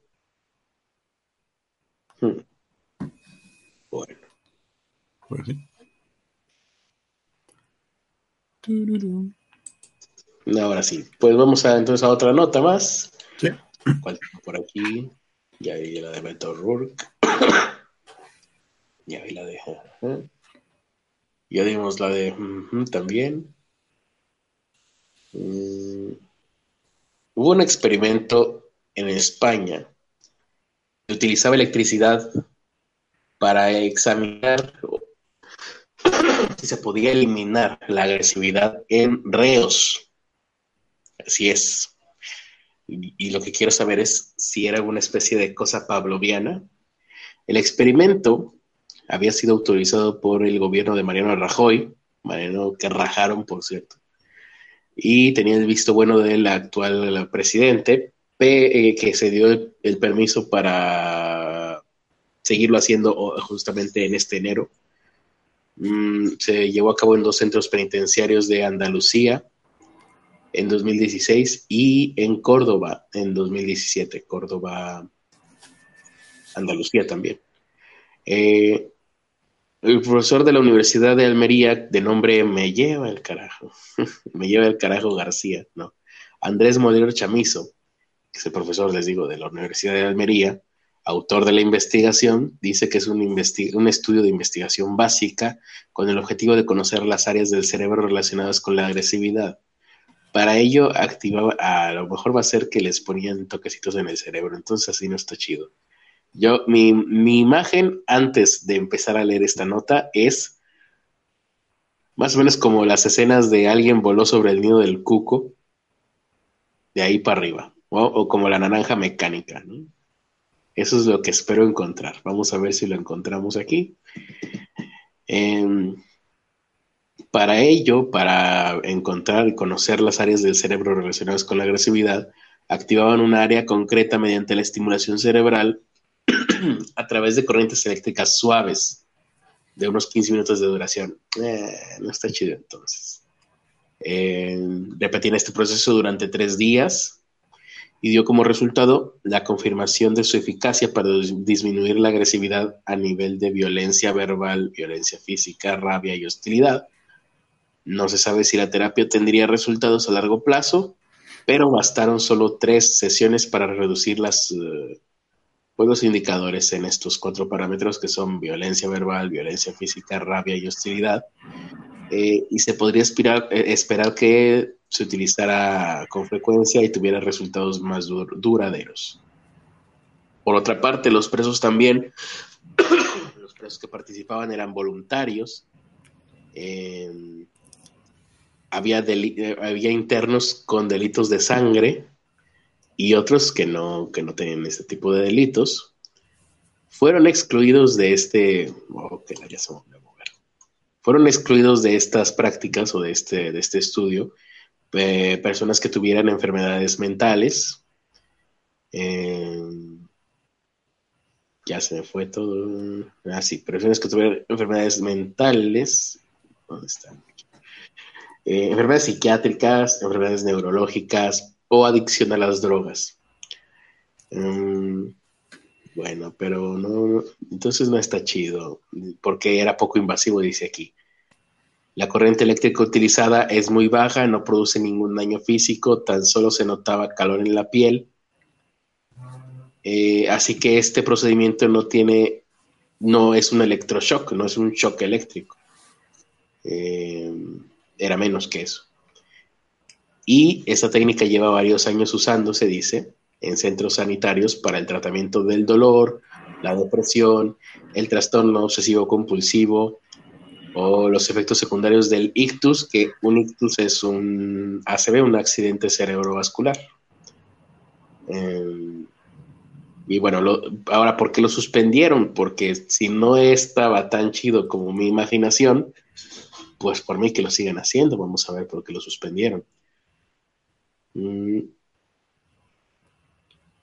Hmm. Bueno. Pues sí. Ahora sí, pues vamos a entonces a otra nota más. Sí. ¿Cuál tengo por aquí? Ya vi la de Beto Rourke. <coughs> ya vi la de. Ya dimos la de también. Mm, hubo un experimento en España que utilizaba electricidad para examinar <clears throat> si se podía eliminar la agresividad en reos. Así es. Y, lo que quiero saber es si era una especie de cosa pavloviana. El experimento había sido autorizado por el gobierno de Mariano Rajoy, Mariano que rajaron, por cierto, y tenía el visto bueno del actual presidente, eh, que se dio el, permiso para seguirlo haciendo justamente en este enero. Mm, se llevó a cabo en dos centros penitenciarios de Andalucía en 2016 y en Córdoba en 2017. Córdoba, Andalucía también. Eh, el profesor de la Universidad de Almería, de nombre Me lleva el carajo, <laughs> me lleva el carajo García, ¿no? Andrés Molero Chamizo, que es el profesor, les digo, de la Universidad de Almería, autor de la investigación, dice que es un, un estudio de investigación básica con el objetivo de conocer las áreas del cerebro relacionadas con la agresividad. Para ello, activaba, a lo mejor va a ser que les ponían toquecitos en el cerebro, entonces así no está chido. Yo, mi, imagen antes de empezar a leer esta nota es más o menos como las escenas de alguien voló sobre el nido del cuco, de ahí para arriba, o, como la naranja mecánica, Eso es lo que espero encontrar. Vamos a ver si lo encontramos aquí. Em, para ello, para encontrar y conocer las áreas del cerebro relacionadas con la agresividad, activaban un área concreta mediante la estimulación cerebral <clears throat> a través de corrientes eléctricas suaves de unos 15 minutos de duración. Eh, no está chido entonces. Eh, este proceso durante tres días y dio como resultado la confirmación de su eficacia para disminuir la agresividad a nivel de violencia verbal, violencia física, rabia y hostilidad. No se sabe si la terapia tendría resultados a largo plazo, pero bastaron solo tres sesiones para reducir las, eh, los indicadores en estos cuatro parámetros que son violencia verbal, violencia física, rabia y hostilidad. Eh, y se podría esperar, eh, esperar que se utilizara con frecuencia y tuviera resultados más duraderos. Por otra parte, los presos también, <coughs> los presos que participaban eran voluntarios. Eh, había, había internos con delitos de sangre, y otros que no, que no tenían este tipo de delitos, fueron excluidos de este, oh, ya se fueron excluidos de estas prácticas o de este, de este estudio eh, personas que tuvieran enfermedades mentales. Eh, ya se me fue todo. Ah, sí, personas que tuvieran enfermedades mentales. ¿Dónde están? Eh, enfermedades psiquiátricas, enfermedades neurológicas, o adicción a las drogas. Mm, bueno, pero no, entonces no está chido, porque era poco invasivo, dice aquí. La corriente eléctrica utilizada es muy baja, no produce ningún daño físico, tan solo se notaba calor en la piel. Eh, así que este procedimiento no tiene, no es un electroshock, no es un shock eléctrico. Eh, era menos que eso. Y esta técnica lleva varios años usándose, dice, en centros sanitarios para el tratamiento del dolor, la depresión, el trastorno obsesivo compulsivo o los efectos secundarios del ictus, que un ictus es un ACV, un accidente cerebrovascular. Em, y bueno, ahora, ¿por qué lo suspendieron? Porque si no estaba tan chido como mi imaginación, pues por mí que lo sigan haciendo. Vamos a ver por qué lo suspendieron. Mm.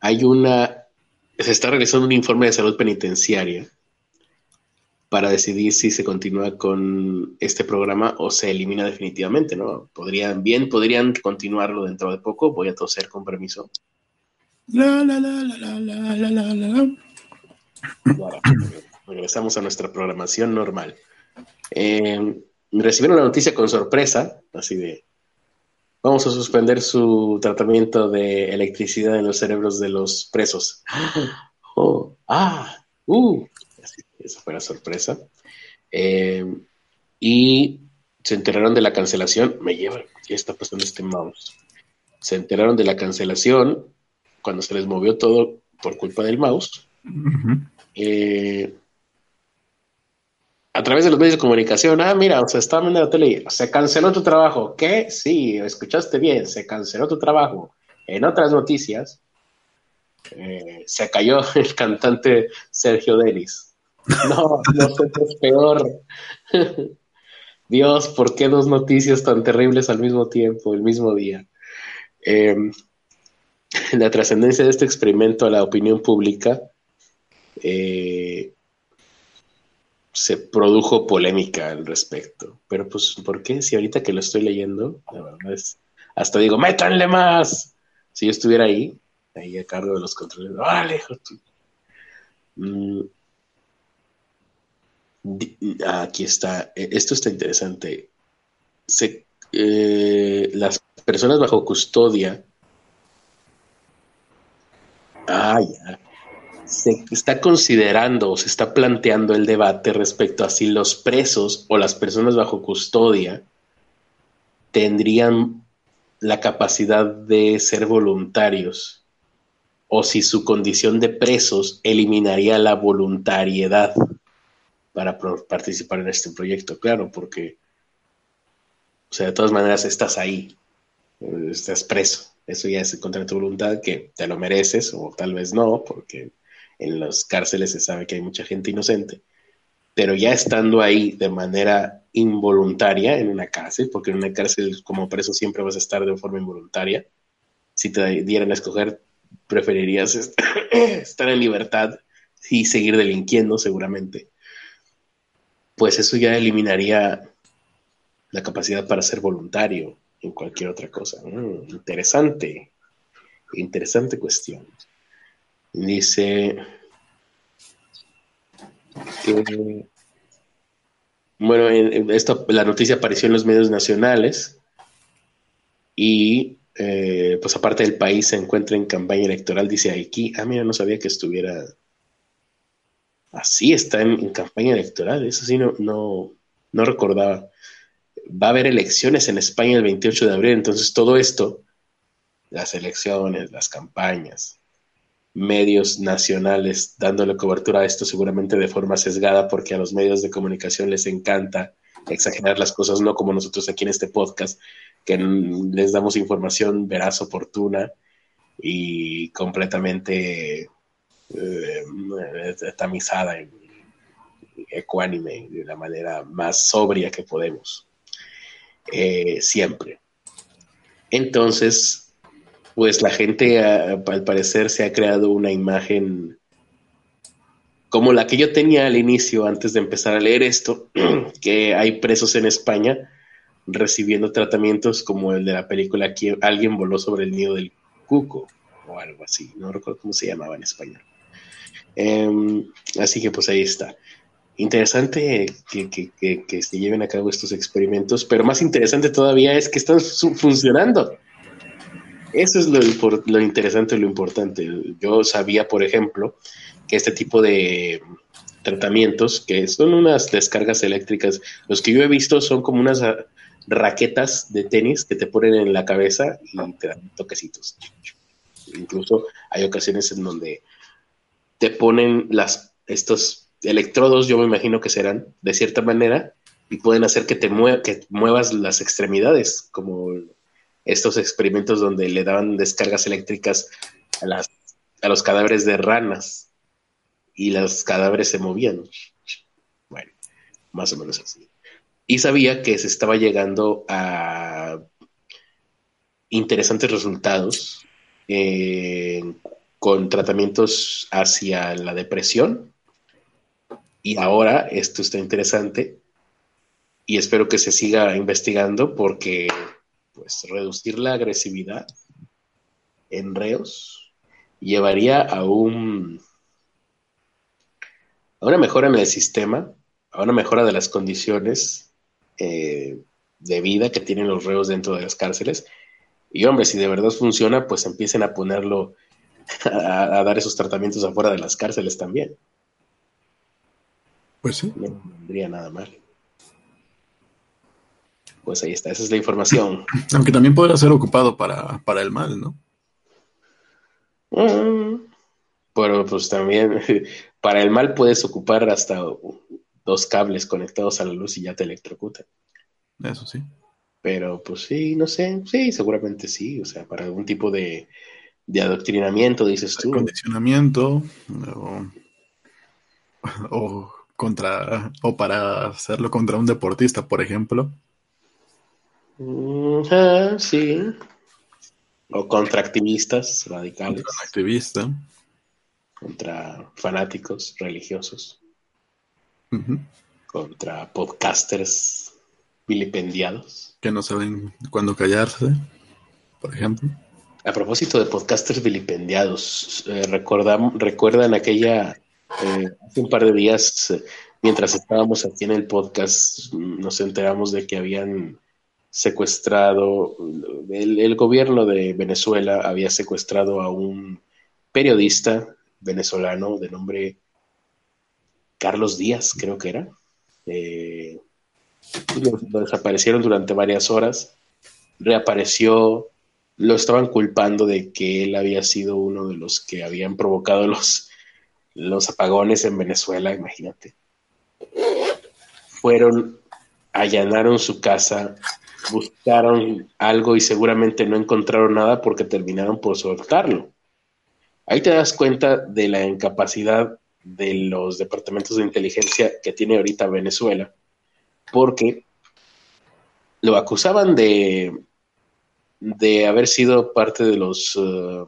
Hay una, se está realizando un informe de salud penitenciaria para decidir si se continúa con este programa o se elimina definitivamente, ¿no? Podrían, bien, podrían continuarlo dentro de poco. Voy a toser con permiso. regresamos a nuestra programación normal. Eh, recibieron la noticia con sorpresa, así de, Vamos a suspender su tratamiento de electricidad en los cerebros de los presos. <gasps> Oh, ah, uh, esa fue la sorpresa. Eh, y se enteraron de la cancelación. Me lleva, ¿qué está pasando este mouse? Se enteraron de la cancelación cuando se les movió todo por culpa del mouse a través de los medios de comunicación, ah, mira, o sea, estaba viendo la tele, se canceló tu trabajo. ¿Qué? Sí, escuchaste bien, se canceló tu trabajo. En otras noticias, eh, se cayó <laughs> el cantante Sergio Denis. No, nosotros peor. <laughs> Dios, ¿por qué dos noticias tan terribles al mismo tiempo, el mismo día? Em, la trascendencia de este experimento a la opinión pública eh, se produjo polémica al respecto. Pero pues, ¿por qué? Si ahorita que lo estoy leyendo, la verdad es, hasta digo, métanle más. Si yo estuviera ahí, ahí a cargo de los controles, ¡vale! Mm. Aquí está, e, esto está interesante. Eh, las personas bajo custodia. Ah, se está considerando o se está planteando el debate respecto a si los presos o las personas bajo custodia tendrían la capacidad de ser voluntarios o si su condición de presos eliminaría la voluntariedad para participar en este proyecto. Claro, porque, o sea, de todas maneras estás ahí, estás preso. Eso ya es contra tu voluntad que te lo mereces o tal vez no, porque en las cárceles se sabe que hay mucha gente inocente, pero ya estando ahí de manera involuntaria en una cárcel, porque en una cárcel como preso siempre vas a estar de forma involuntaria, si te dieran a escoger, preferirías <clears throat> estar en libertad y seguir delinquiendo seguramente, pues eso ya eliminaría la capacidad para ser voluntario en cualquier otra cosa. Interesante, interesante cuestión. Dice. bueno, esto, la noticia apareció en los medios nacionales y eh, pues aparte del país se encuentra en campaña electoral, dice aquí, ah, mira, no sabía que estuviera así, está en, campaña electoral, eso sí, no, no, no recordaba. Va a haber elecciones en España el 28 de abril, entonces todo esto, las elecciones, las campañas, medios nacionales dándole cobertura a esto seguramente de forma sesgada porque a los medios de comunicación les encanta exagerar las cosas, no como nosotros aquí en este podcast, que les damos información veraz, oportuna y completamente eh, tamizada y ecuánime de la manera más sobria que podemos. Eh, siempre. Entonces, pues la gente al parecer se ha creado una imagen como la que yo tenía al inicio antes de empezar a leer esto, <clears throat> que hay presos en España recibiendo tratamientos como el de la película que alguien voló sobre el nido del cuco o algo así, no recuerdo cómo se llamaba en español. Em, así que pues ahí está. Interesante que, que, se lleven a cabo estos experimentos, pero más interesante todavía es que están funcionando. Eso es lo, lo interesante y lo importante. Yo sabía, por ejemplo, que este tipo de tratamientos, que son unas descargas eléctricas, los que yo he visto son como unas raquetas de tenis que te ponen en la cabeza y te dan toquecitos. Incluso hay ocasiones en donde te ponen las, estos electrodos, yo me imagino que serán de cierta manera, y pueden hacer que te que muevas las extremidades, como estos experimentos donde le daban descargas eléctricas a, las, a los cadáveres de ranas y los cadáveres se movían. Bueno, más o menos así. Y sabía que se estaba llegando a interesantes resultados eh, con tratamientos hacia la depresión. Y ahora esto está interesante y espero que se siga investigando porque pues reducir la agresividad en reos llevaría a un a una mejora en el sistema, a una mejora de las condiciones eh, de vida que tienen los reos dentro de las cárceles. Y hombre, si de verdad funciona, pues empiecen a ponerlo, a, dar esos tratamientos afuera de las cárceles también. Pues sí. No vendría nada mal pues ahí está, esa es la información. <laughs> Aunque también podrá ser ocupado para, el mal, ¿no? Mm, pero pues también <laughs> para el mal puedes ocupar hasta dos cables conectados a la luz y ya te electrocutan. Eso sí. Pero pues sí, no sé, sí, seguramente sí, o sea, para algún tipo de, de adoctrinamiento, dices tú. Condicionamiento o contra o para hacerlo contra un deportista, por ejemplo. Sí. O contra activistas radicales. Contra activista. Contra fanáticos religiosos. Contra podcasters vilipendiados. Que no saben cuándo callarse, por ejemplo. A propósito de podcasters vilipendiados, eh, recordam- ¿recuerdan aquella, eh, hace un par de días, eh, mientras estábamos aquí en el podcast, nos enteramos de que habían secuestrado, el, gobierno de Venezuela había secuestrado a un periodista venezolano de nombre Carlos Díaz, creo que era. Eh, lo desaparecieron durante varias horas, reapareció lo estaban culpando de que él había sido uno de los que habían provocado <laughs> los, los apagones en Venezuela, imagínate. Fueron, allanaron su casa, buscaron algo y seguramente no encontraron nada porque terminaron por soltarlo. Ahí te das cuenta de la incapacidad de los departamentos de inteligencia que tiene ahorita Venezuela, porque lo acusaban de de haber sido parte de los uh,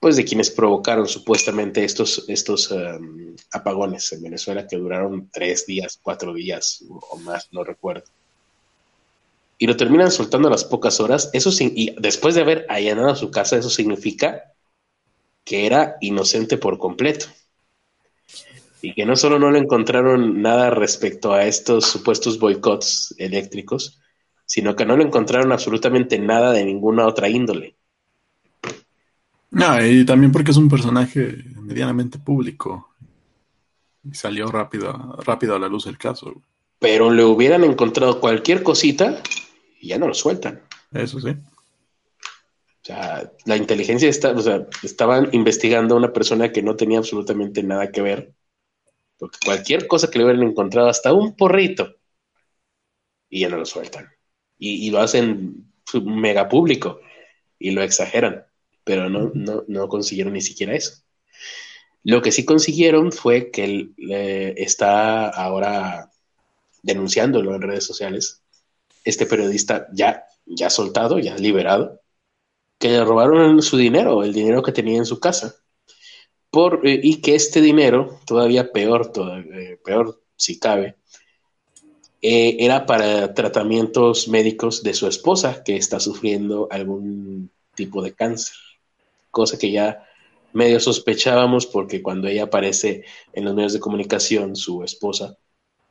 pues de quienes provocaron supuestamente estos, estos um, apagones en Venezuela que duraron tres días, cuatro días o más, no recuerdo. Y lo terminan soltando a las pocas horas. Eso y después de haber allanado su casa, eso significa que era inocente por completo. Y que no solo no le encontraron nada respecto a estos supuestos boicots eléctricos, sino que no le encontraron absolutamente nada de ninguna otra índole. No, y también porque es un personaje medianamente público. Y salió rápido, rápido a la luz el caso. Pero le hubieran encontrado cualquier cosita y ya no lo sueltan. Eso sí. O sea, la inteligencia está, o sea, estaban investigando a una persona que no tenía absolutamente nada que ver. Porque cualquier cosa que le hubieran encontrado, hasta un porrito, y ya no lo sueltan. Y, y lo hacen mega público y lo exageran, pero no, no, no consiguieron ni siquiera eso. Lo que sí consiguieron fue que él eh, está ahora denunciándolo en redes sociales. Este periodista ya, ya soltado, ya liberado, que le robaron su dinero, el dinero que tenía en su casa. Por, eh, y que este dinero, todavía peor, todavía, eh, peor si cabe, eh, era para tratamientos médicos de su esposa, que está sufriendo algún tipo de cáncer. Cosa que ya medio sospechábamos porque cuando ella aparece en los medios de comunicación, su esposa,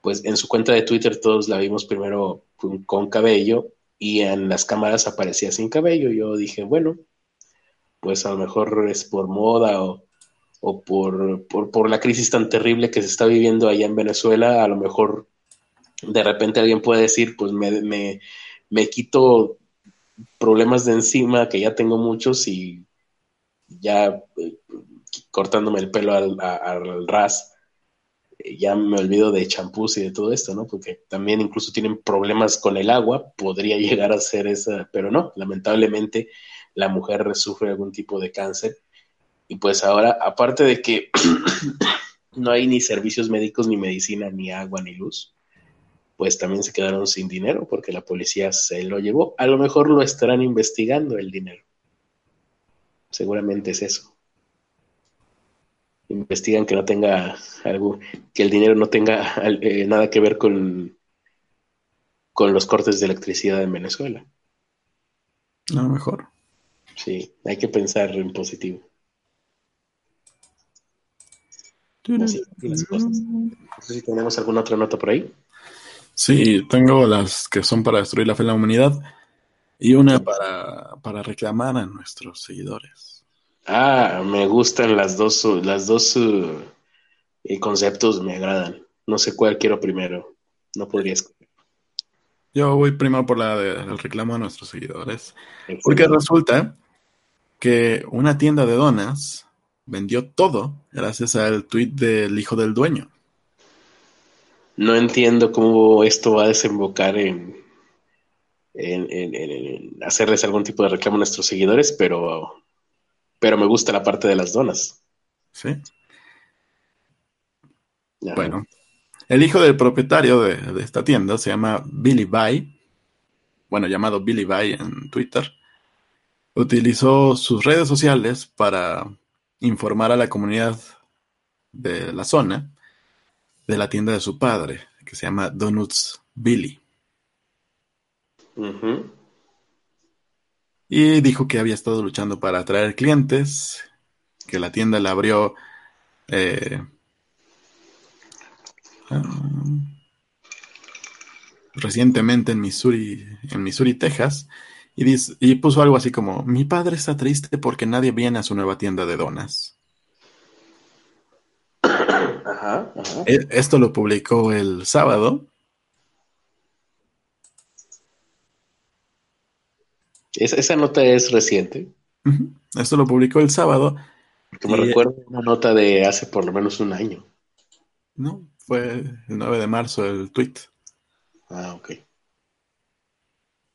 pues en su cuenta de Twitter todos la vimos primero con cabello y en las cámaras aparecía sin cabello. Yo dije, bueno, pues a lo mejor es por moda o, o por, por, por, la crisis tan terrible que se está viviendo allá en Venezuela, a lo mejor de repente alguien puede decir, pues me, me, me quito problemas de encima, que ya tengo muchos y ya eh, cortándome el pelo al, al ras, ya me olvido de champús y de todo esto, ¿no? Porque también incluso tienen problemas con el agua, podría <laughs> llegar a ser esa, pero no, lamentablemente la mujer sufre algún tipo de cáncer y pues ahora, aparte de que <clears throat> no hay ni servicios médicos, ni medicina, ni agua, ni luz, pues también se quedaron sin dinero porque la policía se lo llevó. A lo mejor lo estarán investigando el dinero. Seguramente es eso. Investigan que no tenga algo, que el dinero no tenga eh, nada que ver con, con los cortes de electricidad en Venezuela. A lo mejor. Sí, hay que pensar en positivo. Así, las cosas. No sé si tenemos alguna otra nota por ahí. Sí, tengo las que son para destruir la fe en la humanidad y una para, para reclamar a nuestros seguidores. Ah, me gustan las dos, las dos uh, conceptos, me agradan. No sé cuál quiero primero. No podría escoger. Yo voy primero por la del reclamo a nuestros seguidores. Excelente. Porque resulta que una tienda de donas vendió todo gracias al tweet del hijo del dueño. No entiendo cómo esto va a desembocar en, en, en, en, hacerles algún tipo de reclamo a nuestros seguidores, pero, pero me gusta la parte de las donas. Sí. Ajá. Bueno, el hijo del propietario de, de esta tienda se llama Billy Bye, bueno, llamado Billy Bye en Twitter, utilizó sus redes sociales para informar a la comunidad de la zona de la tienda de su padre, que se llama Donuts Billy. Y dijo que había estado luchando para atraer clientes, que la tienda la abrió eh, ah, recientemente en Missouri, en Missouri, Texas, y, y puso algo así como, mi padre está triste porque nadie viene a su nueva tienda de donas. <coughs> Ajá, ajá. E- Esto lo publicó el sábado. Esa, esa nota es reciente. Esto lo publicó el sábado. porque me Y- recuerdo una nota de hace por lo menos un año. No, fue el 9 de marzo el tweet. Ah, ok.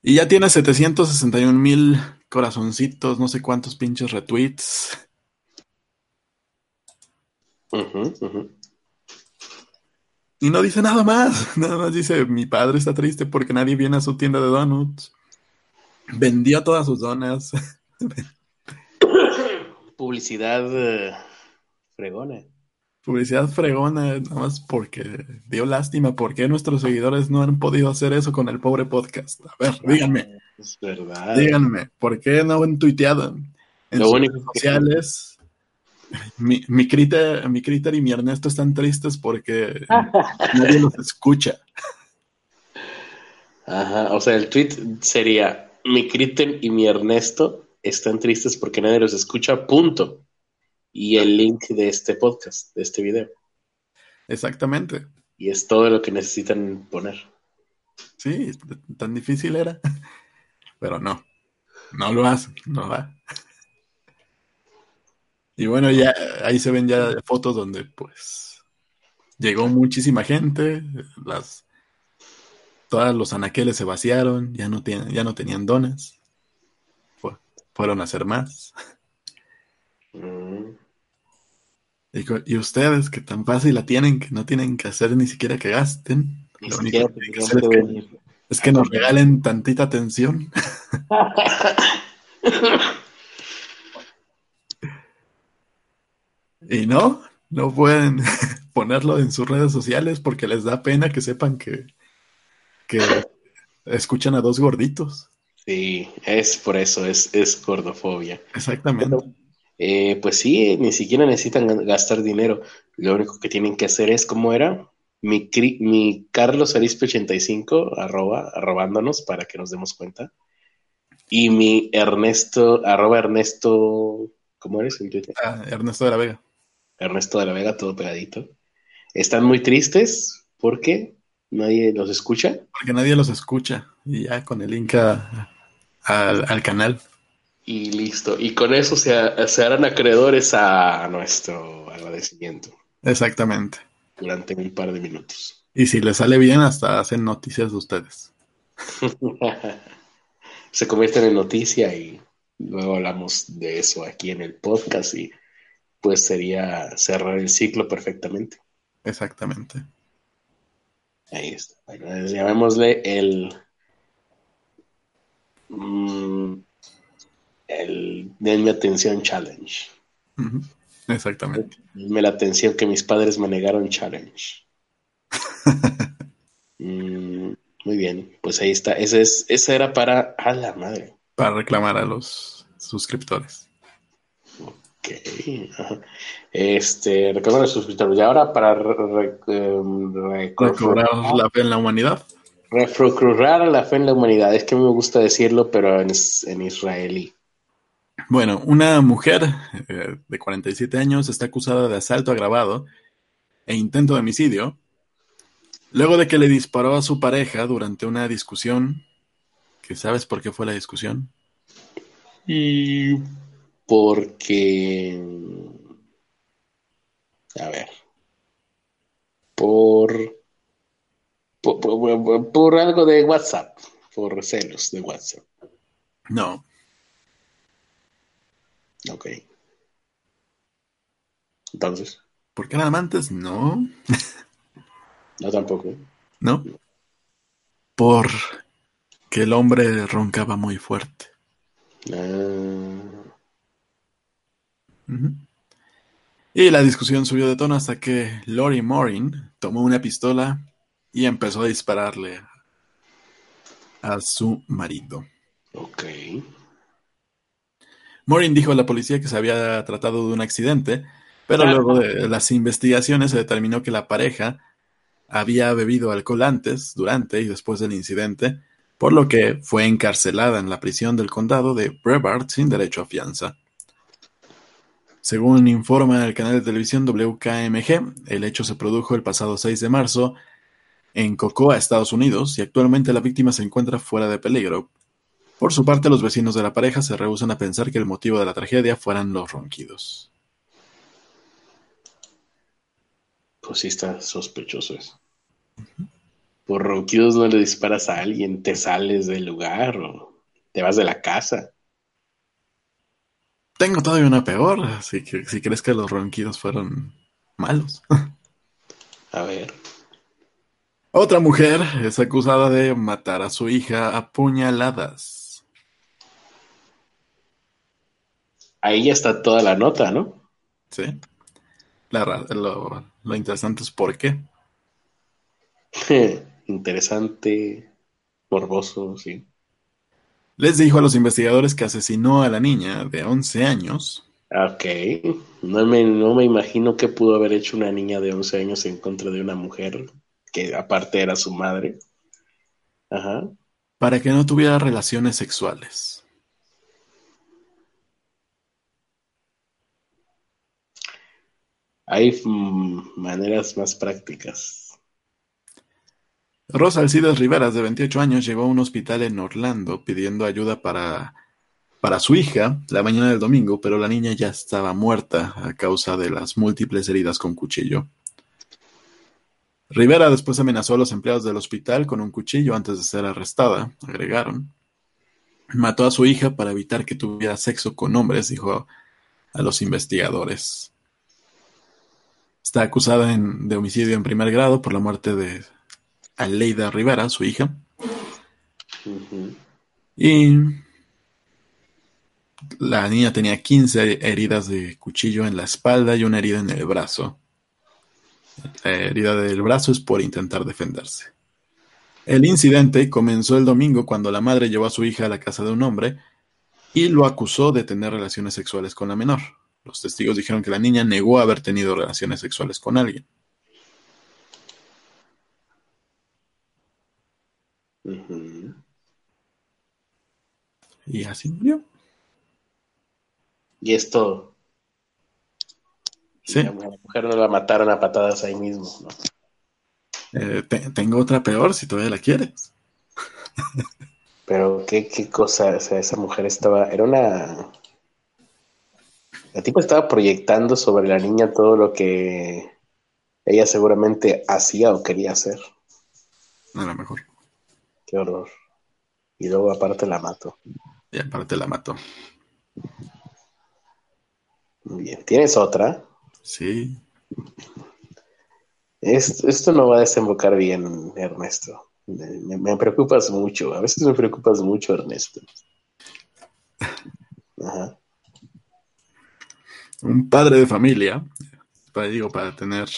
Y ya tiene 761 mil corazoncitos, no sé cuántos pinches retweets. Ujú, ujú. Y no dice nada más. <laughs> Nada más dice, mi padre está triste porque nadie viene a su tienda de donuts. Vendió todas sus donas. <coughs> Publicidad eh, fregona. Publicidad fregona, nada más porque dio lástima. ¿Por qué nuestros seguidores no han podido hacer eso con el pobre podcast? A ver, díganme, Es verdad. díganme, ¿por qué no han tuiteado en Lo sus único redes que- sociales? Mi, mi, mi Critter y mi Ernesto están tristes porque <laughs> nadie los escucha. Ajá, o sea, el tweet sería: Mi Kritten y mi Ernesto están tristes porque nadie los escucha, punto. Y el link de este podcast, de este video. Exactamente. Y es todo lo que necesitan poner. Sí, tan difícil era. <laughs> Pero no, no lo hacen, no va. Y bueno, ya ahí se ven ya fotos donde pues llegó muchísima gente, las todos los anaqueles se vaciaron, ya no ya no tenían donas. Fu- fueron a hacer más. Mm. Y, ustedes que tan fácil la tienen que no tienen que hacer ni siquiera que gasten. Ni Lo único que tienen que hacer es que, es que nos regalen tantita atención. <laughs> Y no, no pueden <laughs> ponerlo en sus redes sociales porque les da pena que sepan que, que escuchan a dos gorditos. Sí, es por eso, es, es gordofobia. Exactamente. Eh, pues sí, ni siquiera necesitan ga- gastar dinero. Lo único que tienen que hacer es, ¿cómo era? Mi, mi Carlos Arispe 85, arroba, arrobándonos para que nos demos cuenta. Y mi Ernesto, arroba Ernesto, ¿cómo eres en Twitter? Ah, Ernesto de la Vega. Ernesto de la Vega, todo pegadito. Están muy tristes porque nadie los escucha. Porque nadie los escucha. Y ya con el link a- al canal. Y listo. Y con eso se, se harán acreedores a nuestro agradecimiento Exactamente. durante un par de minutos. Y si les sale bien, hasta hacen noticias de ustedes. <laughs> se convierten en noticia y luego hablamos de eso aquí en el podcast y pues sería cerrar el ciclo perfectamente. Exactamente. Ahí está. Bueno, llamémosle el mm, el denme atención challenge. Exactamente. Denme la atención que mis padres me negaron challenge. <laughs> Mm, muy bien, pues ahí está. Ese es, esa era para a la madre. Para reclamar a los suscriptores. Ok. Este, recuerden los suscriptores. Y ahora para re- re- em, Recobrar la fe en la humanidad. refrocrurar la fe en la humanidad. Es que me gusta decirlo, pero en israelí. Bueno, una mujer eh, de 47 años está acusada de asalto agravado e intento de homicidio luego de que le disparó a su pareja durante una discusión. ¿Que sabes por qué fue la discusión? Y porque, a ver, por, por, por- por- por algo de WhatsApp, por celos de WhatsApp. No, Ok. Entonces, ¿Por qué eran amantes? No. No tampoco. ¿No? Por que el hombre roncaba muy fuerte. Ah, Y la discusión subió de tono hasta que Lori Morin tomó una pistola y empezó a dispararle a su marido. ok. Morin dijo a la policía que se había tratado de un accidente, pero luego de las investigaciones se determinó que la pareja había bebido alcohol antes, durante y después del incidente, por lo que fue encarcelada en la prisión del condado de Brevard sin derecho a fianza. Según informa el canal de televisión WKMG, el hecho se produjo el pasado 6 de marzo en Cocoa, Estados Unidos, y actualmente la víctima se encuentra fuera de peligro. Por su parte, los vecinos de la pareja se rehúsan a pensar que el motivo de la tragedia fueran los ronquidos. Pues sí está sospechoso eso. Por ronquidos no le disparas a alguien, te sales del lugar o te vas de la casa. Tengo todavía una peor, así que si crees que los ronquidos fueron malos. A ver. Otra mujer es acusada de matar a su hija a puñaladas. Ahí ya está toda la nota, ¿no? ¿Sí? La lo, lo interesante es por qué. <laughs> Interesante, morboso, sí. Les dijo a los investigadores que asesinó a la niña de 11 años Ok. No me, no me imagino qué pudo haber hecho una niña de 11 años en contra de una mujer que aparte era su madre. Ajá. para que no tuviera relaciones sexuales. Hay mm, maneras más prácticas. Rosa Alcides Riveras, de 28 años, llegó a un hospital en Orlando pidiendo ayuda para, para su hija la mañana del domingo, pero la niña ya estaba muerta a causa de las múltiples heridas con cuchillo. Rivera después amenazó a los empleados del hospital con un cuchillo antes de ser arrestada, agregaron. Mató a su hija para evitar que tuviera sexo con hombres, dijo a los investigadores. Está acusada de homicidio en primer grado por la muerte de Aleida Rivera, su hija, y la niña tenía 15 heridas de cuchillo en la espalda y una herida en el brazo. La herida del brazo es por intentar defenderse. El incidente comenzó el domingo cuando la madre llevó a su hija a la casa de un hombre y lo acusó de tener relaciones sexuales con la menor. Los testigos dijeron que la niña negó haber tenido relaciones sexuales con alguien. Y así murió. Y esto, Sí. la mujer no la mataron a patadas ahí mismo, ¿no? Eh, te- tengo otra peor si todavía la quieres. Pero qué, qué cosa, o sea, esa mujer estaba, era una... La tipa estaba proyectando sobre la niña todo lo que ella seguramente hacía o quería hacer. A lo mejor. Qué horror. Y luego aparte la mato. Y aparte la. Muy bien. ¿Tienes otra? Sí. Es- esto no va a desembocar bien, Ernesto. Me, me preocupas mucho. A veces me preocupas mucho, Ernesto. Ajá. Un padre de familia, para, digo, para tener,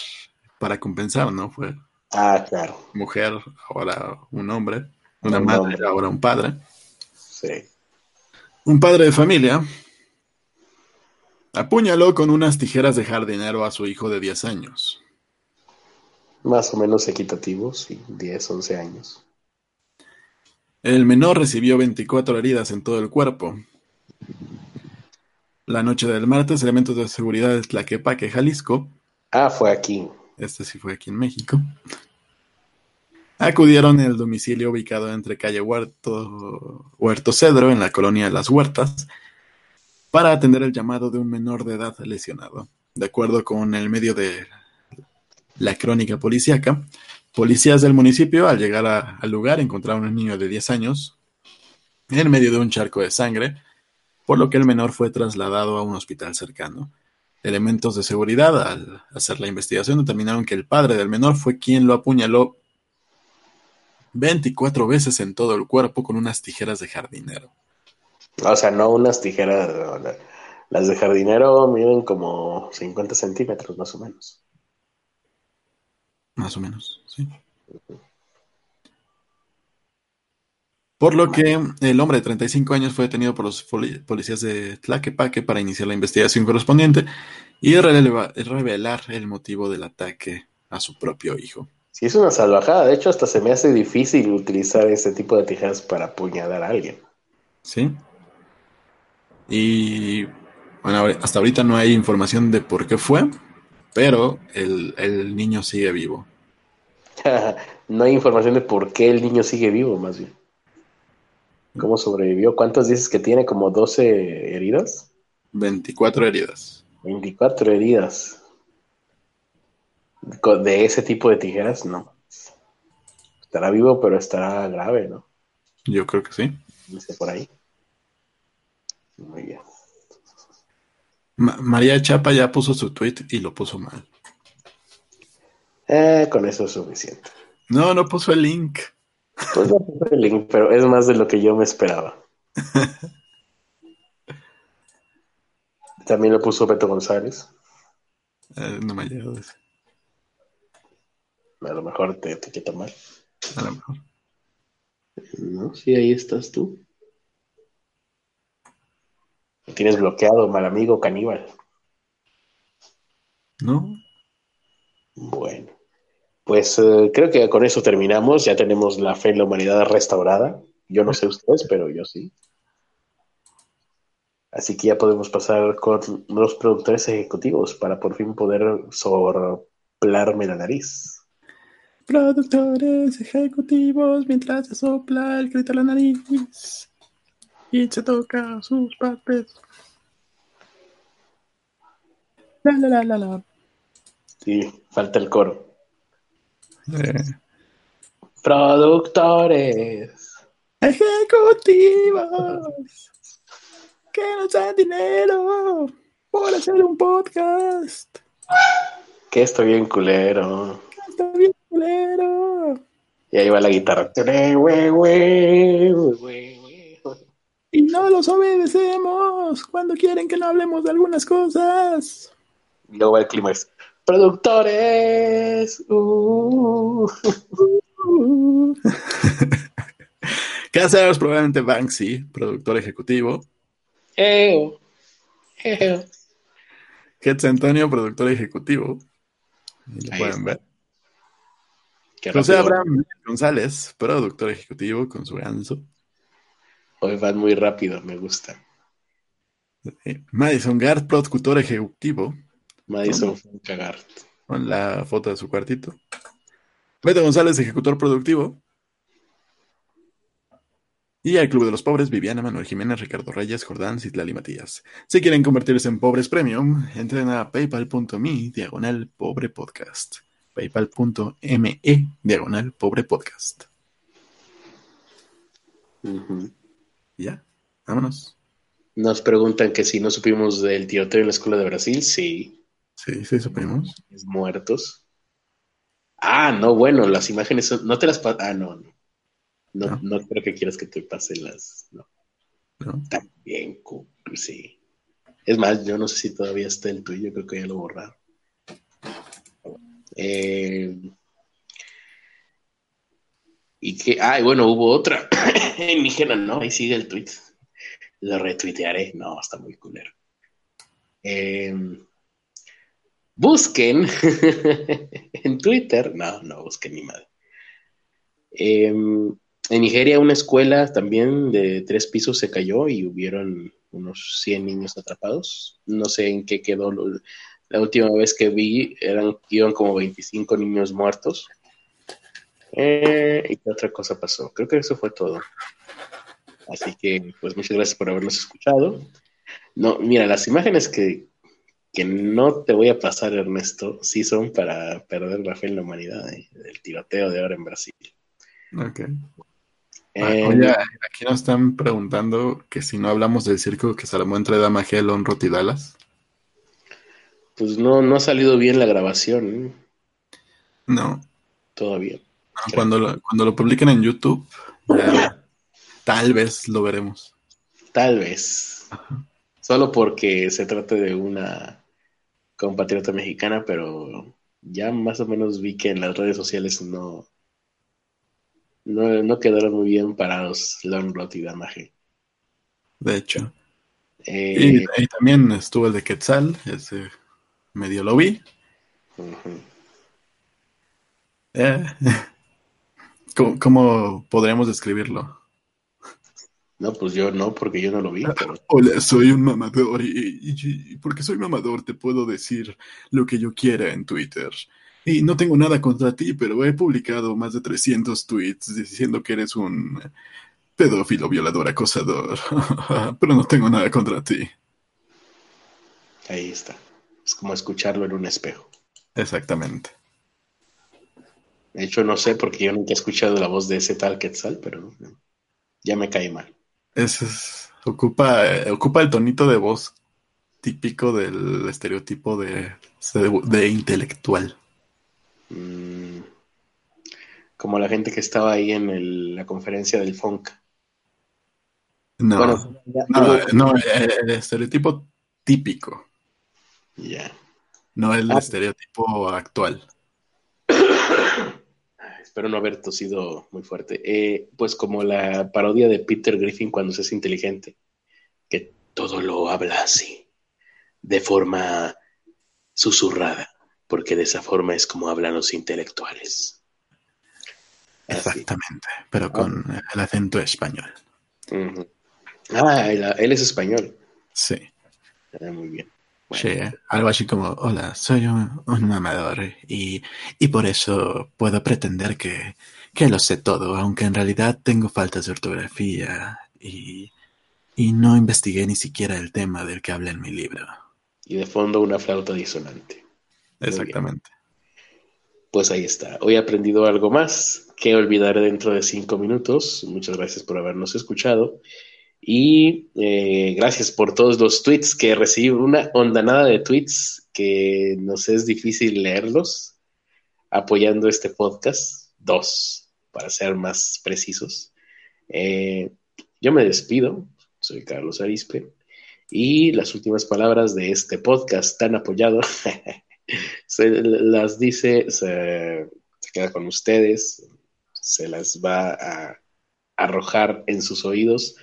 para compensar, ¿no? Fue Ah, claro. mujer, ahora un hombre, una Un madre, ahora un padre. Sí. Un padre de familia apuñaló con unas tijeras de jardinero a su hijo de 10 años. Más o menos equitativo, sí. 10, 11 años. El menor recibió 24 heridas en todo el cuerpo. La noche del martes, elementos de seguridad de Tlaquepaque, Jalisco, Ah, fue aquí. este sí fue aquí en México, acudieron al domicilio ubicado entre calle Huerto, Cedro, en la colonia Las Huertas, para atender el llamado de un menor de edad lesionado. De acuerdo con el medio de la crónica policíaca, policías del municipio, al llegar al lugar, encontraron a un niño de 10 años en medio de un charco de sangre, por lo que el menor fue trasladado a un hospital cercano. Elementos de seguridad, al hacer la investigación, determinaron que el padre del menor fue quien lo apuñaló 24 veces en todo el cuerpo con unas tijeras de jardinero. O sea, no unas tijeras. Las de jardinero miden como 50 centímetros, más o menos. Más o menos, sí. Por lo que el hombre de 35 años fue detenido por los policías de Tlaquepaque para iniciar la investigación correspondiente y revelar el motivo del ataque a su propio hijo. Sí, es una salvajada. De hecho, hasta se me hace difícil utilizar ese tipo de tijeras para apuñalar a alguien. Sí. Y bueno, hasta ahorita no hay información de por qué fue, pero el, niño sigue vivo. <laughs> no hay información de por qué el niño sigue vivo, más bien. ¿Cómo sobrevivió? ¿Cuántos dices que tiene? ¿Como 12 heridas? 24 heridas. 24 heridas. De ese tipo de tijeras, no. Estará vivo, pero estará grave, ¿no? Yo creo que sí. Dice por ahí. Muy bien. María Chapa ya puso su tweet y lo puso mal. Eh, con eso es suficiente. No, no puso el link. Pues no puso el link, pero es más de lo que yo me esperaba. <laughs> También lo puso Beto González. Eh, no me ha llegado ese. A lo mejor te, quita mal. A lo mejor. No, sí, ahí estás tú tienes bloqueado, mal amigo caníbal. No. Bueno, pues eh, creo que con eso terminamos. Ya tenemos la fe en la humanidad restaurada. Yo no sé ustedes, pero yo sí. Así que ya podemos pasar con los productores ejecutivos para por fin poder soplarme la nariz. Productores ejecutivos mientras se sopla el grito a la nariz y se toca sus partes. La, la, la, la, la. Sí, falta el coro. Eh. Productores. Ejecutivos. Que nos dan dinero por hacer un podcast. Que estoy bien culero. Que estoy bien culero. Y ahí va la guitarra y no los obedecemos cuando quieren que no hablemos de algunas cosas. Y luego va el clima es, productores. Uh. <laughs> ¿Qué hacemos? Probablemente Banksy, productor ejecutivo. Eo. Eo. Antonio, productor ejecutivo. Lo pueden ver. José Abraham González, productor ejecutivo con su ganso. Hoy van muy rápido, me gusta. Madison Gart, productor ejecutivo. Madison Gart. Con la foto de su cuartito. Beto González, ejecutor productivo. Y al Club de los Pobres, Viviana, Manuel Jiménez, Ricardo Reyes, Jordán, Citlali Matías. Si quieren convertirse en pobres premium, entren a paypal.me, diagonal pobre podcast. Paypal.me, diagonal pobre podcast. Ya, vámonos. Nos preguntan que si no supimos del tiroteo en la escuela de Brasil. Sí. Sí, sí, supimos. Muertos. Ah, no, bueno, las imágenes son... no te las Ah, no, no. No, no. creo que quieras que te pase las. No. no. También, sí. Es más, yo no sé si todavía está el tuyo, creo que ya lo borraron. Eh, y que, ay, bueno, hubo otra <coughs> en Nígena, no, ahí sigue el tweet. Lo retuitearé, no, está muy culero. Em, busquen <laughs> en Twitter, no, no busquen ni madre. Em, en Nigeria una escuela también de tres pisos se cayó y hubieron unos 100 niños atrapados. No sé en qué quedó. La última vez que vi eran, iban como 25 niños muertos. Eh, ¿Y qué otra cosa pasó? Creo que eso fue todo. Así que, pues muchas gracias por habernos escuchado. No, mira, las imágenes que, no te voy a pasar, Ernesto, sí son para perder la fe en la humanidad, ¿eh? el tiroteo de ahora en Brasil. Ok. Eh, oye, aquí nos están preguntando que si no hablamos del circo que se armó entre y Dallas. Pues no, no ha salido bien la grabación. ¿eh? No. Todavía. Cuando lo, cuando lo publiquen en YouTube, ya, tal vez lo veremos. Tal vez. Solo porque se trata de una compatriota mexicana, pero ya más o menos vi que en las redes sociales no, no, no quedaron muy bien parados Longrot y Damaje. De hecho. Eh, Y, y también estuvo el de Quetzal, ese medio lo vi. Eh, <laughs> ¿Cómo, cómo podríamos describirlo? No, pues yo no, porque yo no lo vi. Pero... Hola, soy un mamador y, y- y porque soy mamador te puedo decir lo que yo quiera en Twitter. Y no tengo nada contra ti, pero he publicado más de 300 tweets diciendo que eres un pedófilo, violador, acosador. <laughs> pero no tengo nada contra ti. Ahí está. Es como escucharlo en un espejo. Exactamente. De hecho, no sé, porque yo nunca he escuchado la voz de ese tal Quetzal, pero ya me cae mal. Ese es- ocupa, eh, ocupa el tonito de voz típico del estereotipo de, de intelectual. Mm, como la gente que estaba ahí en el- la conferencia del FONC. No, Bueno, ya- no, no, el estereotipo típico. Ya. No el Ah. estereotipo actual. <coughs> Espero no haber tosido muy fuerte. Eh, pues como la parodia de Peter Griffin cuando se es inteligente, que todo lo habla así, de forma susurrada, porque de esa forma es como hablan los intelectuales. Así. Exactamente, pero con el acento español. Ah, él, él es español. Sí, Ah, muy bien. Bueno, sí, algo así como, hola, soy un, un mamador y, y por eso puedo pretender que, que lo sé todo, aunque en realidad tengo faltas de ortografía y, y no investigué ni siquiera el tema del que hablé en mi libro. Y de fondo una flauta disonante. Exactamente. Pues ahí está. Hoy he aprendido algo más que olvidaré dentro de cinco minutos. Muchas gracias por habernos escuchado. Y eh, gracias por todos los tweets que recibí. Una ondanada de tweets que nos es difícil leerlos apoyando este podcast. Dos, para ser más precisos. Eh, yo me despido. Soy Carlos Arispe. Y las últimas palabras de este podcast tan apoyado <laughs> se las dice, se queda con ustedes, se las va a arrojar en sus oídos.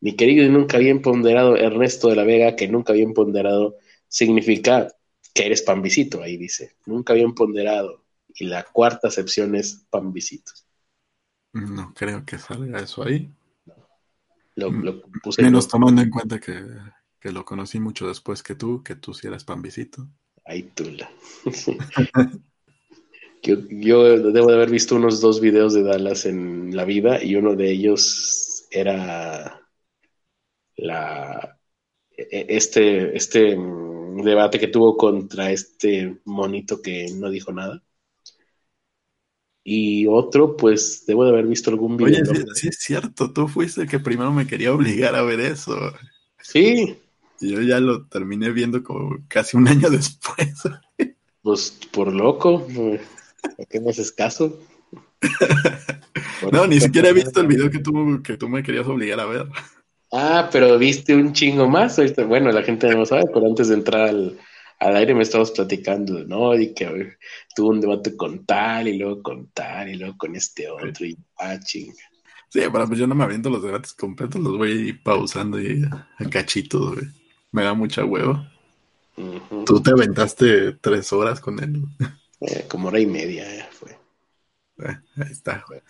Mi querido y nunca bien ponderado Ernesto de la Vega, que nunca bien ponderado significa que eres pambisito, ahí dice, nunca bien ponderado. Y la cuarta acepción es pambisito. No creo que salga eso ahí. Lo, lo puse Menos tomando en cuenta que, que lo conocí mucho después que tú, que tú sí eras pambisito. Ahí tula. <laughs> yo, yo debo de haber visto unos dos videos de Dallas en la vida y uno de ellos era la e- este, este mm, debate que tuvo contra este monito que no dijo nada. Y otro, pues debo de haber visto algún video. Oye, sí, sí es cierto, tú fuiste el que primero me quería obligar a ver eso. Sí, yo ya lo terminé viendo como casi un año después. <laughs> pues por loco. ¿Por qué me haces caso? <laughs> No, ni siquiera he visto el video que tú, que tú me querías obligar a ver. Ah, pero viste un chingo más. Bueno, la gente no lo sabe, pero antes de entrar al, al aire me estabas platicando, ¿no? Y que a ver, tuvo un debate con tal, y luego con tal, y luego con este otro, y ah, chinga. Sí, pero pues yo no me aviento los debates completos, los voy pausando y a cachitos, güey. Me da mucha huevo. Ujú. Tú te aventaste tres horas con él. Eh, como hora y media eh, fue, Eh, ahí está, güey.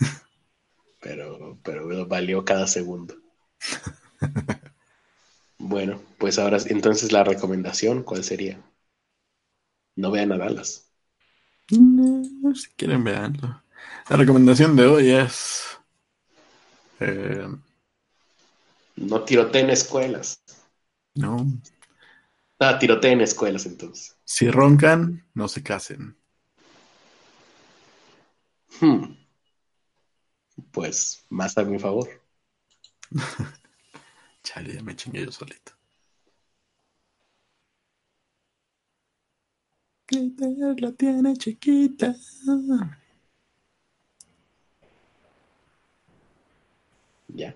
pero, pero valió cada segundo. <laughs> Bueno, pues ahora entonces la recomendación, ¿cuál sería? No vean a Dallas. No, si quieren, veanlo. La recomendación de hoy es. eh, No tiroteen escuelas. no. Ah, tiroteen escuelas entonces. Si roncan, no se casen. Hmm. Pues más a mi favor. <laughs> Chale, me chingué yo solito. La tiene chiquita. Ya.